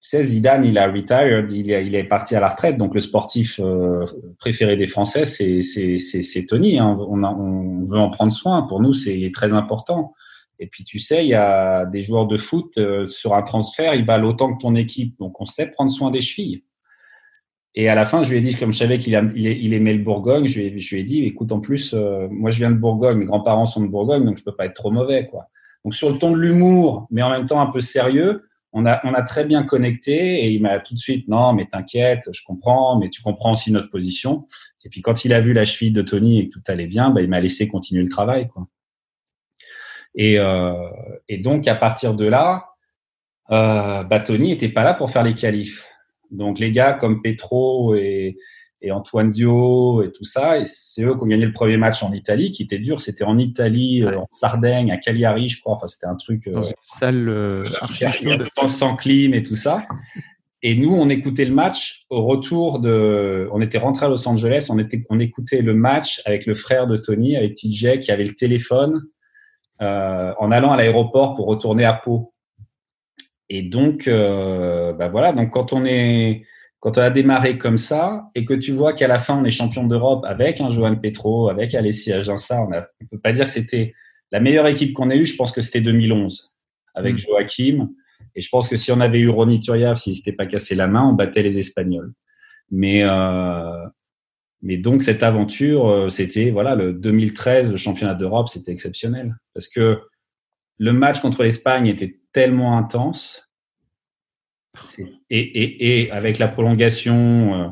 tu sais Zidane il a retired il est, il est parti à la retraite donc le sportif euh, préféré des Français c'est Tony hein. on on veut en prendre soin. Pour nous c'est très important. Et puis tu sais il y a des joueurs de foot euh, sur un transfert ils valent autant que ton équipe. Donc on sait prendre soin des chevilles et à la fin, je lui ai dit, comme je savais qu'il il aimait le Bourgogne, je lui ai, dit, écoute, en plus, euh, moi, je viens de Bourgogne, mes grands-parents sont de Bourgogne, donc je peux pas être trop mauvais, quoi. Donc sur le ton de l'humour, mais en même temps un peu sérieux, on a, on a très bien connecté et il m'a tout de suite, non, mais t'inquiète, je comprends, mais tu comprends aussi notre position. Et puis quand il a vu la cheville de Tony et que tout allait bien, bah, il m'a laissé continuer le travail. Quoi. Et, euh, et donc à partir de là, euh, bah, Tony n'était pas là pour faire les qualifs. Donc les gars comme Petro et, et Antoine Dio et tout ça, c'est eux qui ont gagné le premier match en Italie, qui était dur. C'était en Italie, euh, en Sardaigne, à Cagliari, je crois. Enfin, c'était un truc. Dans une salle euh. Sans clim et tout ça. Et nous, on écoutait le match au retour de. On était rentré à Los Angeles, on, était, on écoutait le match avec le frère de Tony, avec TJ, qui avait le téléphone euh, en allant à l'aéroport pour retourner à Pau. Et donc, euh, bah voilà, donc quand on est, quand on a démarré comme ça et que tu vois qu'à la fin on est champion d'Europe avec un Johan Petro, avec Alessia Aginsa, on ne peut pas dire que c'était la meilleure équipe qu'on ait eue. Je pense que c'était 2011 avec mm. Joachim. Et je pense que si on avait eu Ronny Turiaf, s'il s'était pas cassé la main, on battait les Espagnols. Mais euh, mais donc cette aventure, euh, c'était voilà le 2013, le championnat d'Europe, c'était exceptionnel parce que le match contre l'Espagne était tellement intense et, et, avec la prolongation, euh,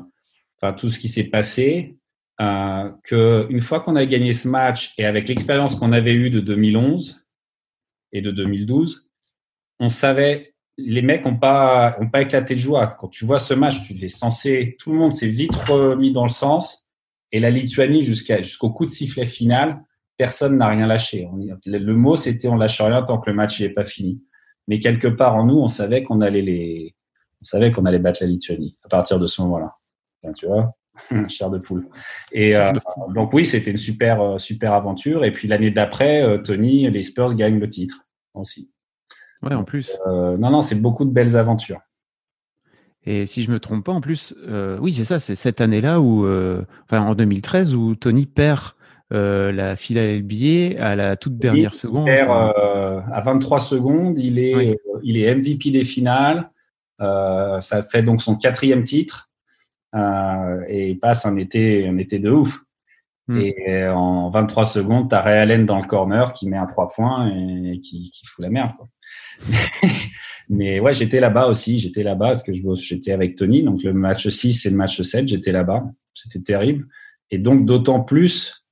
enfin tout ce qui s'est passé, euh, que une fois qu'on a gagné ce match et avec l'expérience qu'on avait eue de 2011 et de 2012, on savait les mecs n'ont pas, ont pas éclaté de joie. Quand tu vois ce match, tu fais censé, tout le monde s'est vite remis dans le sens. Et la Lituanie, jusqu'à, jusqu'au coup de sifflet final, personne n'a rien lâché. Le mot, c'était on lâche rien tant que le match n'est pas fini. Mais quelque part en nous, on savait qu'on allait les, on savait qu'on allait battre la Lituanie à partir de ce moment-là. tu vois, <laughs> chair de poule. Et euh, donc oui, c'était une super, euh, super aventure. Et puis l'année d'après, euh, Tony, les Spurs gagnent le titre aussi. Ouais, en plus. non, non, c'est beaucoup de belles aventures. Et si je me trompe pas, en plus, oui, c'est ça, c'est cette année-là où, enfin, en 2013, où Tony perd la finale NBA à la toute dernière seconde. Perd, à 23 secondes, il est, il est MVP des finales. ça fait donc son quatrième titre et il passe un été, un été de ouf. Hmm. Et en 23 secondes, tu as Ray Allen dans le corner qui met un 3 points et qui, qui fout la merde. Quoi. <laughs> Mais ouais, j'étais là-bas aussi. J'étais là-bas parce que j'étais avec Tony. Donc le match 6 et le match 7, j'étais là-bas. C'était terrible. Et donc d'autant plus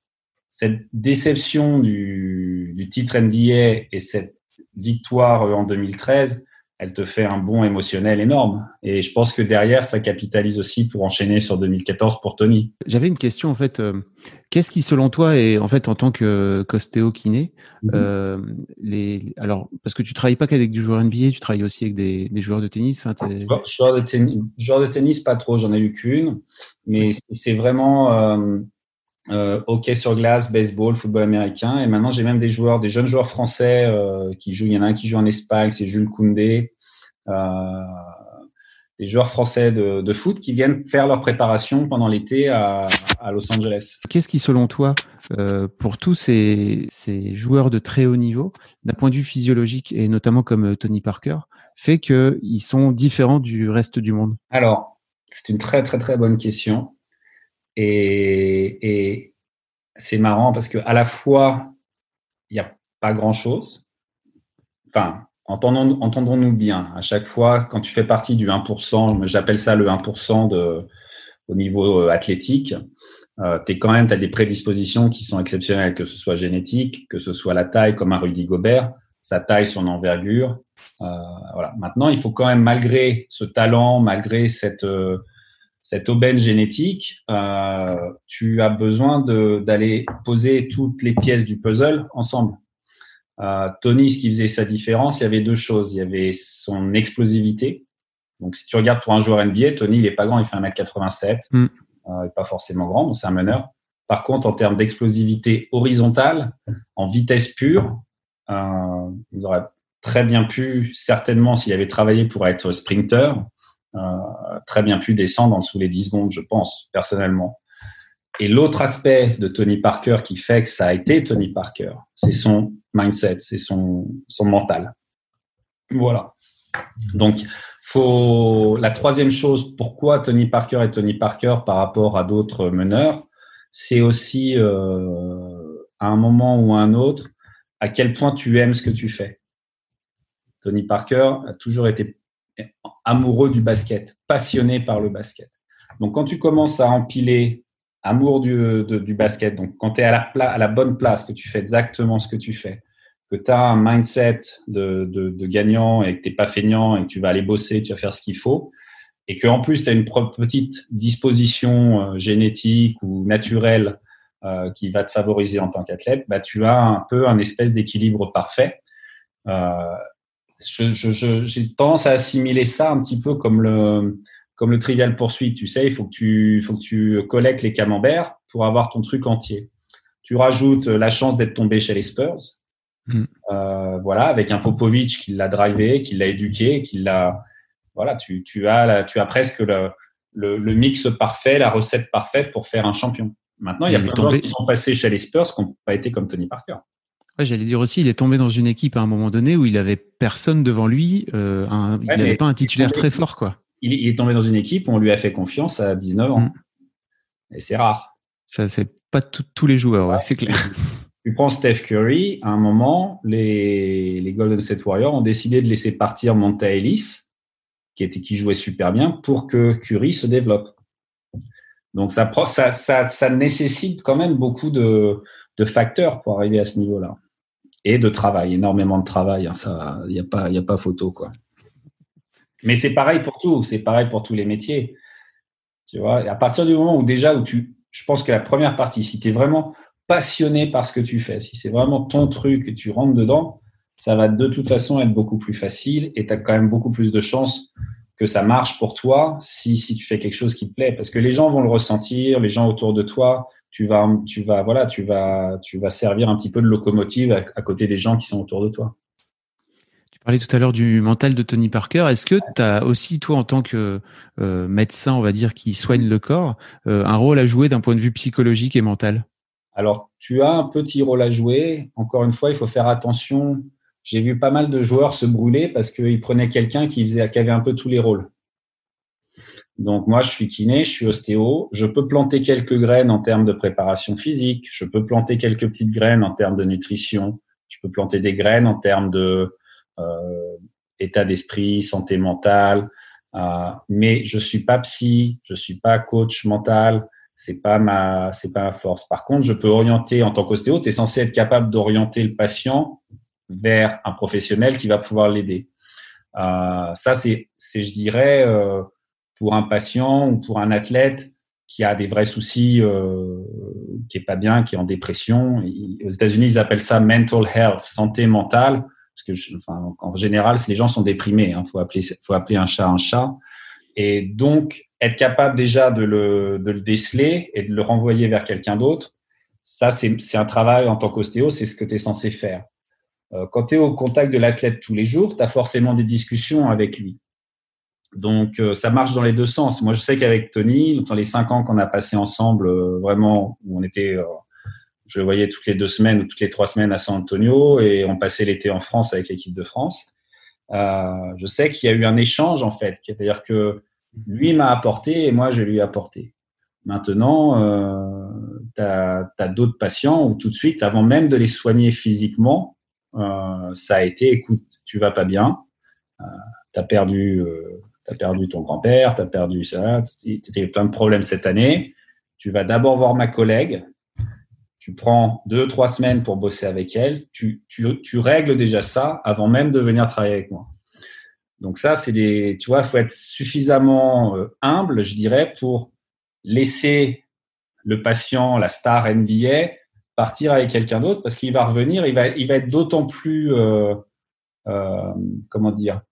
cette déception du, du titre NBA et cette victoire en 2013 elle te fait un bond émotionnel énorme. Et je pense que derrière, ça capitalise aussi pour enchaîner sur 2014 pour Tony. J'avais une question en fait. Euh, qu'est-ce qui, selon toi, et en fait en tant que costéo kiné, mhm. euh, les alors parce que tu travailles pas qu'avec du joueur NBA, tu travailles aussi avec des, joueurs de tennis. Joueur de tennis, joueur de tennis, pas trop. J'en ai eu qu'une, mais c'est vraiment. Euh, euh, hockey sur glace, baseball, football américain. Et maintenant, j'ai même des joueurs, des jeunes joueurs français euh, qui jouent. Il y en a un qui joue en Espagne, c'est Jules Koundé. Euh, des joueurs français de, de, foot qui viennent faire leur préparation pendant l'été à, à, Los Angeles. Qu'est-ce qui, selon toi, euh, pour tous ces, ces, joueurs de très haut niveau, d'un point de vue physiologique et notamment comme euh, Tony Parker, fait qu'ils sont différents du reste du monde? Alors, c'est une très très très bonne question. Et, c'est marrant parce que à la fois, il n'y a pas grand-chose. Enfin, entendons, entendons-nous bien. À chaque fois, quand tu fais partie du 1%, j'appelle ça le 1% de, au niveau euh, athlétique, euh, tu quand même, tu as des prédispositions qui sont exceptionnelles, que ce soit génétique, que ce soit la taille, comme un Rudy Gobert, sa taille, son envergure. Euh, voilà. Maintenant, il faut quand même, malgré ce talent, malgré cette, cette aubaine génétique, euh, tu as besoin d'aller poser toutes les pièces du puzzle ensemble. Euh, Tony, ce qui faisait sa différence, il y avait deux choses. Il y avait son explosivité. Donc, si tu regardes pour un joueur NBA, Tony, il est pas grand, il fait 1m87. Mm. Euh, pas forcément grand, c'est un meneur. Par contre, en termes d'explosivité horizontale, en vitesse pure, euh, il aurait très bien pu, certainement, s'il avait travaillé pour être sprinter, très bien pu descendre en dessous les 10 secondes, je pense, personnellement. Et l'autre aspect de Tony Parker qui fait que ça a été Tony Parker, c'est son mindset, c'est son, son mental. Voilà. Donc, faut la troisième chose, pourquoi Tony Parker est Tony Parker par rapport à d'autres meneurs, c'est aussi euh, à un moment ou à un autre à quel point tu aimes ce que tu fais. Tony Parker a toujours été amoureux du basket, passionné par le basket. Donc, quand tu commences à empiler amour du, du basket, donc quand tu es à la, à la, bonne place, que tu fais exactement ce que tu fais, que tu as un mindset de, de, de gagnant et que tu n'es pas feignant et que tu vas aller bosser, tu vas faire ce qu'il faut, et qu'en plus tu as une petite disposition euh, génétique ou naturelle euh, qui va te favoriser en tant qu'athlète, bah, tu as un peu un espèce d'équilibre parfait. Euh, j'ai je, je, tendance à assimiler ça un petit peu comme le, comme le trivial poursuite. Tu sais, il faut que tu, faut que tu collectes les camemberts pour avoir ton truc entier. Tu rajoutes la chance d'être tombé chez les Spurs. Mm. Euh, voilà, avec un Popovic qui l'a drivé, qui l'a éduqué, qui l'a. Voilà, tu, tu, as, tu as presque le, le, le, mix parfait, la recette parfaite pour faire un champion. Maintenant, il y a plein de gens qui sont passés chez les Spurs qui n'ont pas été comme Tony Parker. Ouais, J'allais dire aussi, il est tombé dans une équipe à un moment donné où il avait personne devant lui. Euh, un, il n'avait pas un titulaire très fort, quoi. Il, il, est tombé dans une équipe où on lui a fait confiance à 19 ans. Mm. Et c'est rare. Ça, c'est pas tous les joueurs, ouais, c'est clair. <laughs> Tu prends Steph Curry, à un moment, les, les Golden State Warriors ont décidé de laisser partir Monta Ellis, qui, était, qui jouait super bien, pour que Curry se développe. Donc ça, ça, ça, ça nécessite quand même beaucoup de, de facteurs pour arriver à ce niveau-là. Et de travail, énormément de travail. Hein, ça, il n'y a pas, a pas photo quoi. Mais c'est pareil pour tout. C'est pareil pour tous les métiers. Tu vois. à partir du moment où déjà où tu, je pense que la première partie, si tu es vraiment passionné par ce que tu fais, si c'est vraiment ton truc et tu rentres dedans, ça va de toute façon être beaucoup plus facile et tu as quand même beaucoup plus de chances que ça marche pour toi si, si tu fais quelque chose qui te plaît. Parce que les gens vont le ressentir, les gens autour de toi, tu vas, tu vas, voilà, tu vas, tu vas servir un petit peu de locomotive à, côté des gens qui sont autour de toi. Tu parlais tout à l'heure du mental de Tony Parker. Est-ce que tu as aussi, toi, en tant que euh, médecin, on va dire, qui soigne le corps, euh, un rôle à jouer d'un point de vue psychologique et mental? Alors, tu as un petit rôle à jouer. Encore une fois, il faut faire attention. J'ai vu pas mal de joueurs se brûler parce qu'ils prenaient quelqu'un qui, faisait, qui avait un peu tous les rôles. Donc moi, je suis kiné, je suis ostéo. Je peux planter quelques graines en termes de préparation physique. Je peux planter quelques petites graines en termes de nutrition. Je peux planter des graines en termes de euh, état d'esprit, santé mentale. Euh, mais je suis pas psy, je suis pas coach mental c'est pas ma c'est pas ma force. Par contre, je peux orienter en tant qu'ostéo, tu es censé être capable d'orienter le patient vers un professionnel qui va pouvoir l'aider. Euh, ça c'est c'est je dirais euh, pour un patient ou pour un athlète qui a des vrais soucis, euh, qui est pas bien, qui est en dépression. aux États-Unis, ils appellent ça mental health, santé mentale, parce que enfin, en général, les gens sont déprimés. Il hein, faut appeler faut appeler un chat un chat. Et donc, être capable déjà de le, de le déceler et de le renvoyer vers quelqu'un d'autre, ça, c'est un travail en tant qu'ostéo, c'est ce que tu es censé faire. Euh, quand tu es au contact de l'athlète tous les jours, tu as forcément des discussions avec lui. Donc, euh, ça marche dans les deux sens. Moi, je sais qu'avec Tony, dans les cinq ans qu'on a passé ensemble, euh, vraiment, où on était, je le voyais toutes les deux semaines ou toutes les trois semaines à San Antonio, et on passait l'été en France avec l'équipe de France. je sais qu'il y a eu un échange, en fait. C'est-à-dire que lui m'a apporté et moi, je lui ai apporté. Maintenant, euh, tu as, d'autres patients où tout de suite, avant même de les soigner physiquement, euh, ça a été, écoute, tu vas pas bien, euh, tu as perdu, euh, as perdu ton grand-père, tu as perdu ça, tu as plein de problèmes cette année. Tu vas d'abord voir ma collègue, tu prends deux, trois semaines pour bosser avec elle, tu, tu, tu règles déjà ça avant même de venir travailler avec moi. Donc ça, c'est des, tu vois, faut être suffisamment euh, humble, je dirais, pour laisser le patient, la star NBA, partir avec quelqu'un d'autre parce qu'il va revenir, il va, il va être d'autant plus, euh, euh, comment dire,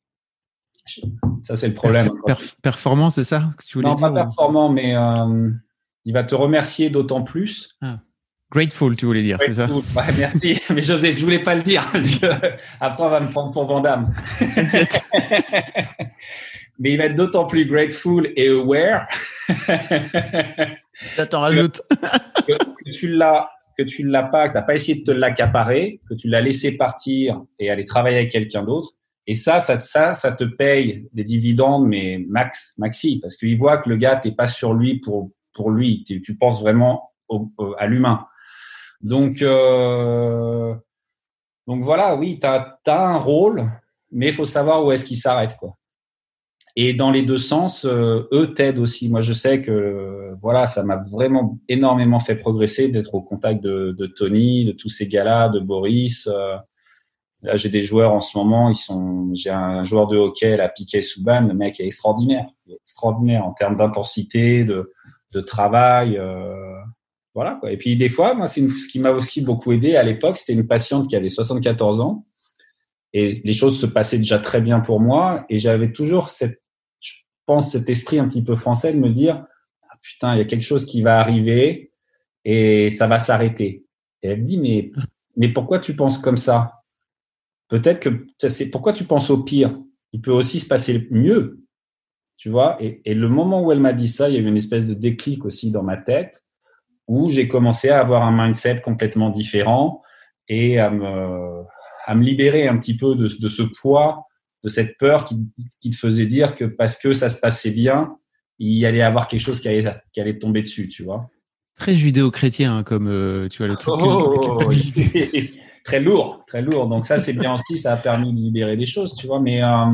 ça c'est le problème. performant, c'est ça que tu voulais non, dire Non, pas performant, mais il va te remercier d'autant plus. Ah. Grateful, tu voulais dire, c'est ça? Merci. <laughs> Mais Joseph, je voulais pas le dire parce que <laughs> après on va me prendre pour Vandame. <laughs> Mais il va être d'autant plus grateful et aware. J'attends rajoute. que, tu l'as, que tu l'as pas, que t'as pas essayé de te l'accaparer, que tu l'as laissé partir et aller travailler avec quelqu'un d'autre. Et ça, ça, ça, ça te paye des dividendes, mais max, maxi, parce qu'il voit que le gars, t'es pas sur lui pour pour lui. Tu penses vraiment à l'humain. Donc, euh, donc voilà, oui, tu as, un rôle, mais il faut savoir où est-ce qu'il s'arrête. quoi. Et dans les deux sens, euh, eux t'aident aussi. Moi, je sais que voilà, ça m'a vraiment énormément fait progresser d'être au contact de, de, Tony, de tous ces gars-là, de Boris. Là, j'ai des joueurs en ce moment. Ils sont. J'ai un joueur de hockey, la Piquet Souban. Le mec est extraordinaire, extraordinaire en termes d'intensité, de, de travail. Euh, voilà. Quoi. Et puis des fois, moi, c'est ce qui m'a aussi beaucoup aidé à l'époque. C'était une patiente qui avait 74 ans et les choses se passaient déjà très bien pour moi. Et j'avais toujours cette pense, cet esprit un petit peu français de me dire ah, putain, il y a quelque chose qui va arriver et ça va s'arrêter. Et elle me dit mais mais pourquoi tu penses comme ça? Peut-être que c'est pourquoi tu penses au pire? Il peut aussi se passer mieux, tu vois? Et, et le moment où elle m'a dit ça, il y a eu une espèce de déclic aussi dans ma tête où j'ai commencé à avoir un mindset complètement différent et à me, à me libérer un petit peu de, de ce poids de cette peur qui, qui, te faisait dire que parce que ça se passait bien, il y allait avoir quelque chose qui allait, qui allait tomber dessus, tu vois? Très judéo-chrétien, hein, comme euh, tu vois le truc. Oh, très lourd, très lourd. Donc ça, c'est bien <laughs> aussi, ça a permis de libérer des choses, tu vois. Mais, euh,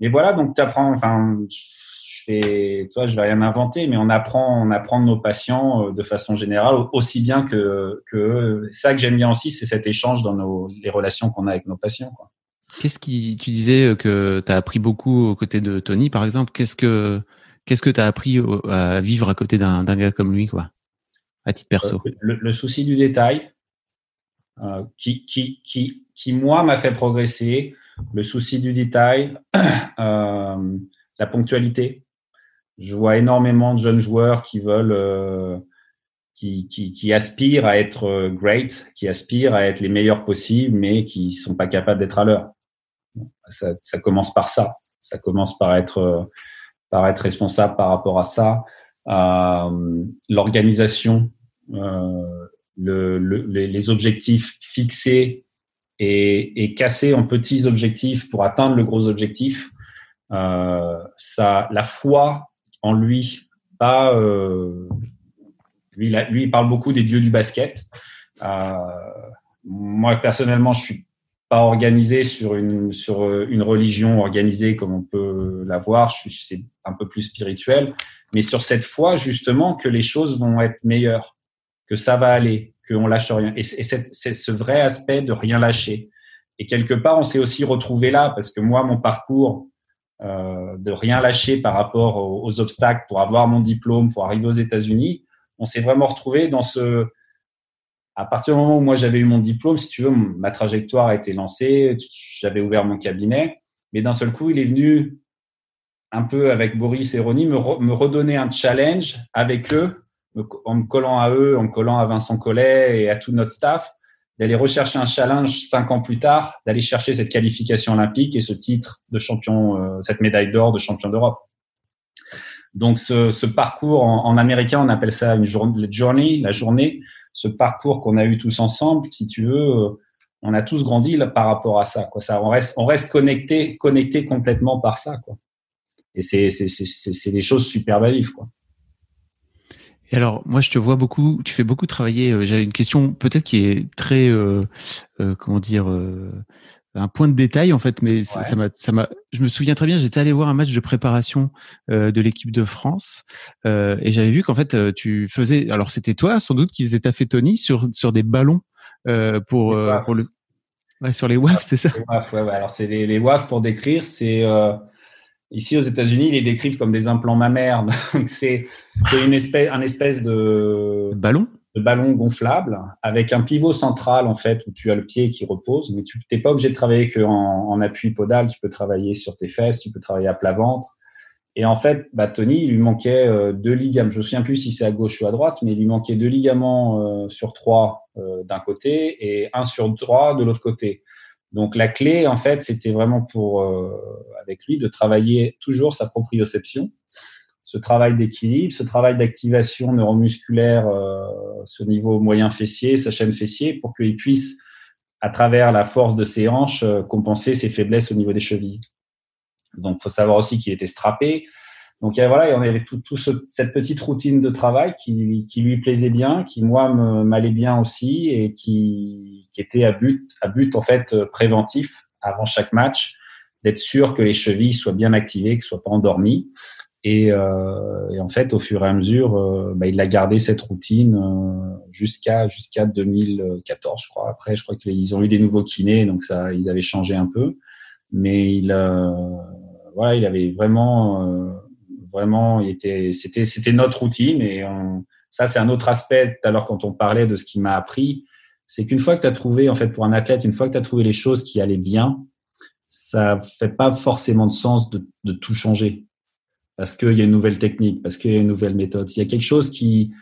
mais voilà, donc tu apprends, enfin, je fais, toi, je vais rien inventer, mais on apprend, on apprend de nos patients euh, de façon générale, aussi bien que, que ça que j'aime bien aussi, c'est cet échange dans nos, les relations qu'on a avec nos patients, quoi. Qu'est-ce qui, tu disais euh, que tu as appris beaucoup aux côtés de Tony, par exemple? Qu'est-ce que, qu'est-ce que tu as appris à vivre à côté d'un, gars comme lui, quoi, à titre perso? Euh, le, souci du détail, euh, qui, qui, qui, qui, moi, m'a fait progresser. Le souci du détail, <clears throat> euh, la ponctualité. Je vois énormément de jeunes joueurs qui veulent, euh, qui, qui, qui, aspirent à être great, qui aspirent à être les meilleurs possibles, mais qui sont pas capables d'être à l'heure ça, ça, commence par ça. Ça commence par être, euh, par être responsable par rapport à ça. Euh, L'organisation, euh, le, le, les objectifs fixés et, et cassés en petits objectifs pour atteindre le gros objectif. Euh, ça, la foi en lui, pas euh, lui, lui, il parle beaucoup des dieux du basket. Euh, moi personnellement, je suis organisé sur une, sur euh, une religion organisée comme on peut l'avoir, c'est un peu plus spirituel, mais sur cette foi justement que les choses vont être meilleures, que ça va aller, qu'on lâche rien. Et c'est ce vrai aspect de rien lâcher. Et quelque part, on s'est aussi retrouvé là, parce que moi, mon parcours euh, de rien lâcher par rapport aux, obstacles pour avoir mon diplôme, pour arriver aux États-Unis, on s'est vraiment retrouvé dans ce, à partir du moment où moi j'avais eu mon diplôme, si tu veux, ma trajectoire a été lancée, j'avais ouvert mon cabinet, mais d'un seul coup, il est venu un peu avec Boris et Ronnie me, redonner un challenge avec eux, en me collant à eux, en me collant à Vincent Collet et à tout notre staff, d'aller rechercher un challenge cinq ans plus tard, d'aller chercher cette qualification olympique et ce titre de champion, euh, cette médaille d'or de champion d'Europe. Donc ce, ce parcours en, américain, on appelle ça une journée, la journée ce parcours qu'on a eu tous ensemble, si tu veux, euh, on a tous grandi là, par rapport à ça. Quoi. ça on reste, on reste connecté, connecté complètement par ça. Quoi. Et c'est, des choses super à. Et alors, moi, je te vois beaucoup, tu fais beaucoup travailler. Euh, J'avais une question peut-être qui est très, euh, euh, comment dire, euh, un point de détail en fait, mais ça m'a, ça m'a. Je me souviens très bien, j'étais allé voir un match de préparation euh, de l'équipe de France euh, et j'avais vu qu'en fait euh, tu faisais. Alors c'était toi sans doute qui faisais ta Tony sur sur des ballons euh, pour euh, pour le. Ouais, sur les WAF, c'est ça? Les WAF, ouais, ouais. Alors c'est les, les WAF pour décrire, c'est ici aux États-Unis, ils les décrivent comme des implants mammaires. <laughs> Donc c'est une espèce un espèce de ballon? de ballon gonflable avec un pivot central en fait où tu as le pied qui repose, mais tu n'es pas obligé de travailler qu'en en appui podal, tu peux travailler sur tes fesses, tu peux travailler à plat ventre. Et en fait, bah, Tony, il lui manquait euh, deux ligaments. Je me souviens plus si c'est à gauche ou à droite, mais il lui manquait deux ligaments euh, sur trois euh, d'un côté et un sur trois de l'autre côté. Donc la clé, en fait, c'était vraiment pour avec lui de travailler toujours sa proprioception ce travail d'équilibre, ce travail d'activation neuromusculaire, euh, ce niveau moyen fessier, sa chaîne fessier, pour qu'il puisse, à travers la force de ses hanches, euh, compenser ses faiblesses au niveau des chevilles. Donc, faut savoir aussi qu'il était strappé. Donc voilà, on avait tout, tout cette petite routine de travail qui, qui lui plaisait bien, qui moi m'allait bien aussi et qui, qui était à but, à but en fait préventif avant chaque match, d'être sûr que les chevilles soient bien activées, que soient pas endormies. Et, euh, et, en fait, au fur et à mesure, euh, bah, il a gardé cette routine euh, jusqu'à jusqu'à 2014, je crois. Après, je crois qu'ils ont eu des nouveaux kinés, donc ça, ils avaient changé un peu. Mais il, voilà, il avait vraiment, vraiment, c'était, notre routine. Et ça, c'est un autre aspect. L'heure, quand on parlait de ce qui m'a appris, c'est qu'une fois que tu as trouvé, en fait, pour un athlète, une fois que tu as trouvé les choses qui allaient bien, ça fait pas forcément de sens de, tout changer parce qu'il y a une nouvelle technique, parce qu'il y a une nouvelle méthode. S'il y a quelque chose qui,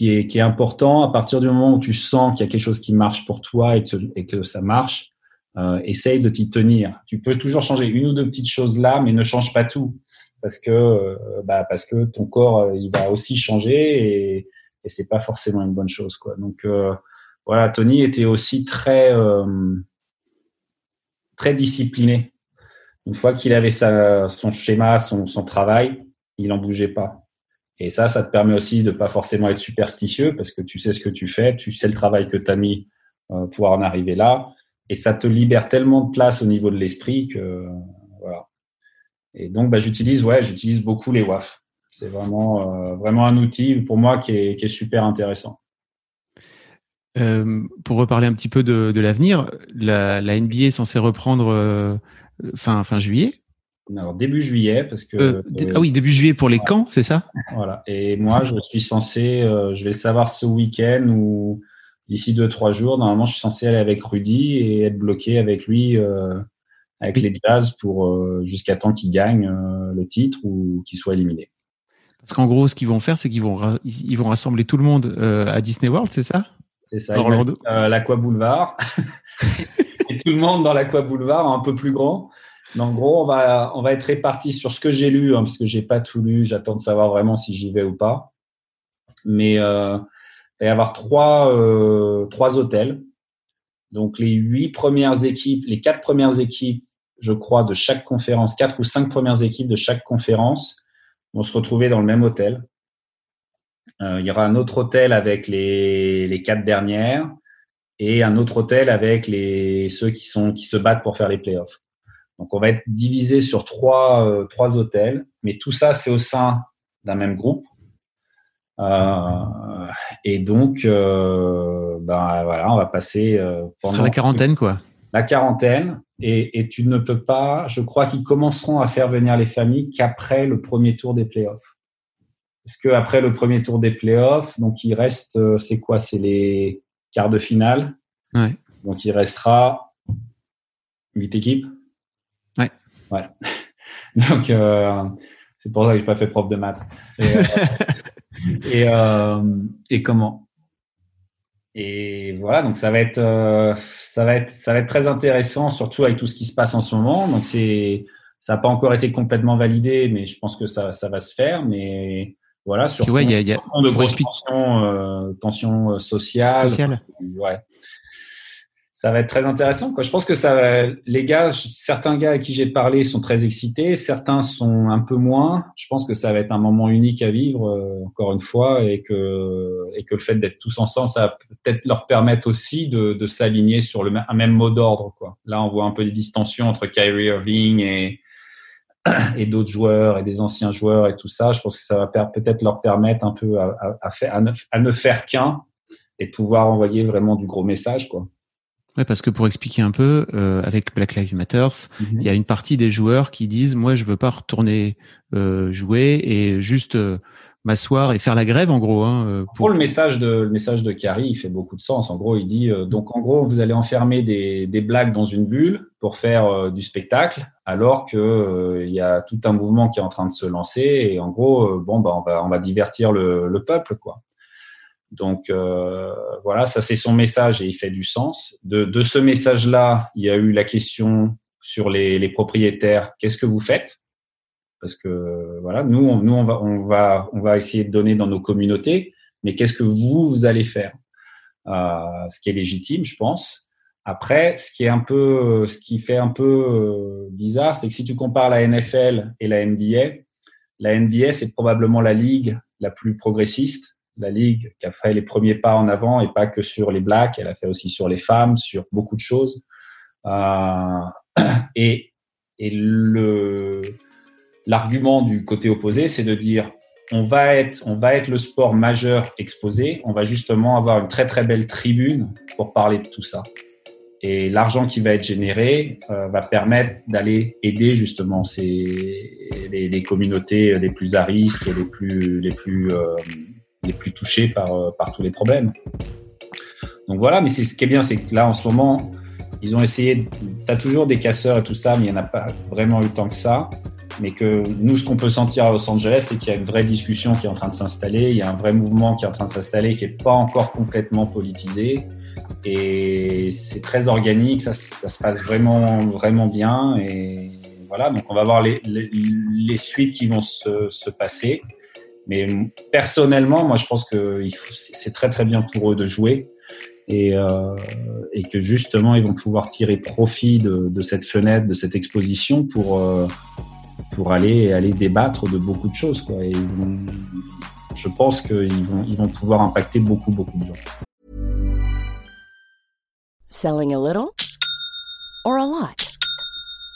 est, important, à partir du moment où tu sens qu'il y a quelque chose qui marche pour toi et que, et que ça marche, euh, essaye de t'y tenir. Tu peux toujours changer une ou deux petites choses là, mais ne change pas tout. Parce que, euh, bah, parce que ton corps, euh, il va aussi changer et, et c'est pas forcément une bonne chose. Quoi. Donc, euh, voilà, Tony était aussi très, très discipliné une fois qu'il avait sa, son schéma, son, son travail, il n'en bougeait pas. Et ça, ça te permet aussi de pas forcément être superstitieux parce que tu sais ce que tu fais, tu sais le travail que tu as mis pour en arriver là. Et ça te libère tellement de place au niveau de l'esprit que voilà. Et donc, bah, j'utilise, ouais, j'utilise beaucoup les WAF. C'est vraiment, euh, vraiment un outil pour moi qui est, qui est super intéressant. Euh, pour reparler un petit peu de, de l'avenir, la, la, NBA est censée reprendre euh, fin, fin juillet? Alors, début juillet, parce que. Ah oui, début juillet pour les camps, c'est ça? Voilà. Et moi, je suis censé, je vais savoir ce week-end ou d'ici deux, trois jours. Normalement, je suis censé aller avec Rudy et être bloqué avec lui, avec les Jazz, pour jusqu'à temps qu'il gagne le titre ou qu'il soit éliminé. Parce qu'en gros, ce qu'ils vont faire, c'est qu'ils vont, ils vont rassembler tout le monde à Disney World, c'est ça? C'est ça. Orlando. L'Aqua Boulevard. <laughs> et tout le monde dans l'Aqua Boulevard, un peu plus grand. Mais en gros, on va, on va être répartis sur ce que j'ai lu, hein, parce que j'ai pas tout lu. J'attends de savoir vraiment si j'y vais ou pas. Mais euh, il va y avoir trois, euh, trois hôtels. Donc les huit premières équipes, les quatre premières équipes, je crois, de chaque conférence, quatre ou cinq premières équipes de chaque conférence vont se retrouver dans le même hôtel. Euh, il y aura un autre hôtel avec les, les quatre dernières et un autre hôtel avec les ceux qui sont qui se battent pour faire les playoffs. Donc on va être divisé sur trois euh, trois hôtels, mais tout ça c'est au sein d'un même groupe. Euh, et donc ben voilà, on va passer pendant la quarantaine quoi. La quarantaine et, et tu ne peux pas, je crois qu'ils commenceront à faire venir les familles qu'après le premier tour des playoffs. Parce que après le premier tour des playoffs, donc il reste, euh, c'est quoi C'est les quart de finale. Ouais. Donc il restera huit équipes. Ouais. Ouais. <laughs> Donc euh, c'est pour ça que j'ai pas fait prof de maths. Et, euh, <laughs> et, euh, et, comment? Et voilà, donc ça va être euh, ça va être ça va être très intéressant, surtout avec tout ce qui se passe en ce moment. Donc c'est ça n'a pas encore été complètement validé, mais je pense que ça, ça va se faire. Mais voilà, sur ouais, y a, y a, de grosses tensions, euh, tensions euh, sociales. Sociale. Ouais. Ça va être très intéressant. Quoi. Je pense que ça, les gars, certains gars à qui j'ai parlé sont très excités, certains sont un peu moins. Je pense que ça va être un moment unique à vivre, euh, encore une fois, et que, et que le fait d'être tous ensemble, ça va peut-être leur permettre aussi de, de s'aligner sur le, un même mot d'ordre. Là, on voit un peu des distensions entre Kyrie Irving et, et d'autres joueurs et des anciens joueurs et tout ça. Je pense que ça va peut-être leur permettre un peu à, à, à, ne, faire qu'un et pouvoir envoyer vraiment du gros message, quoi. Ouais, parce que pour expliquer un peu, euh, avec Black Lives Matters, mm -hmm. il y a une partie des joueurs qui disent moi je veux pas retourner euh, jouer et juste euh, m'asseoir et faire la grève en gros. Hein, pour... pour... le message de le message de Carrie, il fait beaucoup de sens. En gros, il dit euh, donc en gros vous allez enfermer des, des blagues dans une bulle pour faire euh, du spectacle, alors que euh, il y a tout un mouvement qui est en train de se lancer et en gros bon bah on va on va divertir le, le peuple quoi. Donc euh, voilà, ça c'est son message et il fait du sens. De, de ce message-là, il y a eu la question sur les, propriétaires. Qu'est-ce que vous faites? Parce que voilà, nous, on, nous on va, on va, on va essayer de donner dans nos communautés, mais qu'est-ce que vous, vous allez faire? Euh, Ce qui est légitime, je pense. Après, ce qui est un peu, ce qui fait un peu bizarre, c'est que si tu compares la NFL et la NBA, la NBA, c'est probablement la ligue la plus progressiste, la ligue qui a fait les premiers pas en avant et pas que sur les blacks, elle a fait aussi sur les femmes, sur beaucoup de choses. Euh, <clears throat> et et le l'argument du côté opposé, c'est de dire on va être on va être le sport majeur exposé, on va justement avoir une très très belle tribune pour parler de tout ça. Et l'argent qui va être généré euh, va permettre d'aller aider justement ces, les, communautés les plus à risque et les plus, les plus, euh, les plus touchées par, euh, par tous les problèmes. Donc voilà, mais ce qui est bien, c'est que là en ce moment, ils ont essayé. Tu as toujours des casseurs et tout ça, mais il n'y en a pas vraiment eu tant que ça. Mais que nous, ce qu'on peut sentir à Los Angeles, c'est qu'il y a une vraie discussion qui est en train de s'installer, il y a un vrai mouvement qui est en train de s'installer, qui n'est pas encore complètement politisé et c'est très organique, ça, se passe vraiment, vraiment bien. Et voilà, donc on va voir les, suites qui vont se, passer. Mais personnellement, moi, je pense que c'est très, très bien pour eux de jouer et, euh, que justement, ils vont pouvoir tirer profit de, cette fenêtre, de cette exposition pour, euh, pour aller, aller débattre de beaucoup de choses. Je pense qu'ils vont, ils vont pouvoir impacter beaucoup, beaucoup de gens. Selling a little or a lot?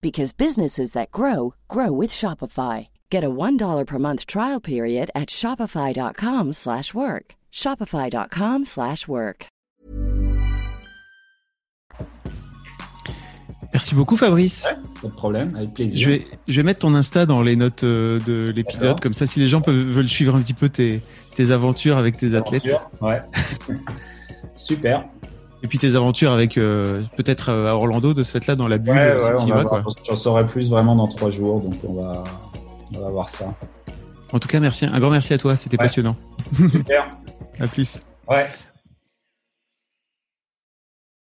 because businesses that grow grow with Shopify. Get a $1 per month trial period at shopify.com/work. shopify.com/work. Merci beaucoup Fabrice. Ouais, pas de problème, avec plaisir. Je vais, je vais mettre ton Insta dans les notes euh, de l'épisode, comme ça si les gens peuvent, veulent suivre un petit peu tes, tes aventures avec tes athlètes. Ouais. <laughs> Super. Et puis tes aventures avec euh, peut-être à Orlando de cette là dans la bulle. Ouais, ouais, J'en saurai plus vraiment dans trois jours, donc on va, on va voir ça. En tout cas, merci, un grand merci à toi, c'était ouais. passionnant. Super. <laughs> à plus. Ouais.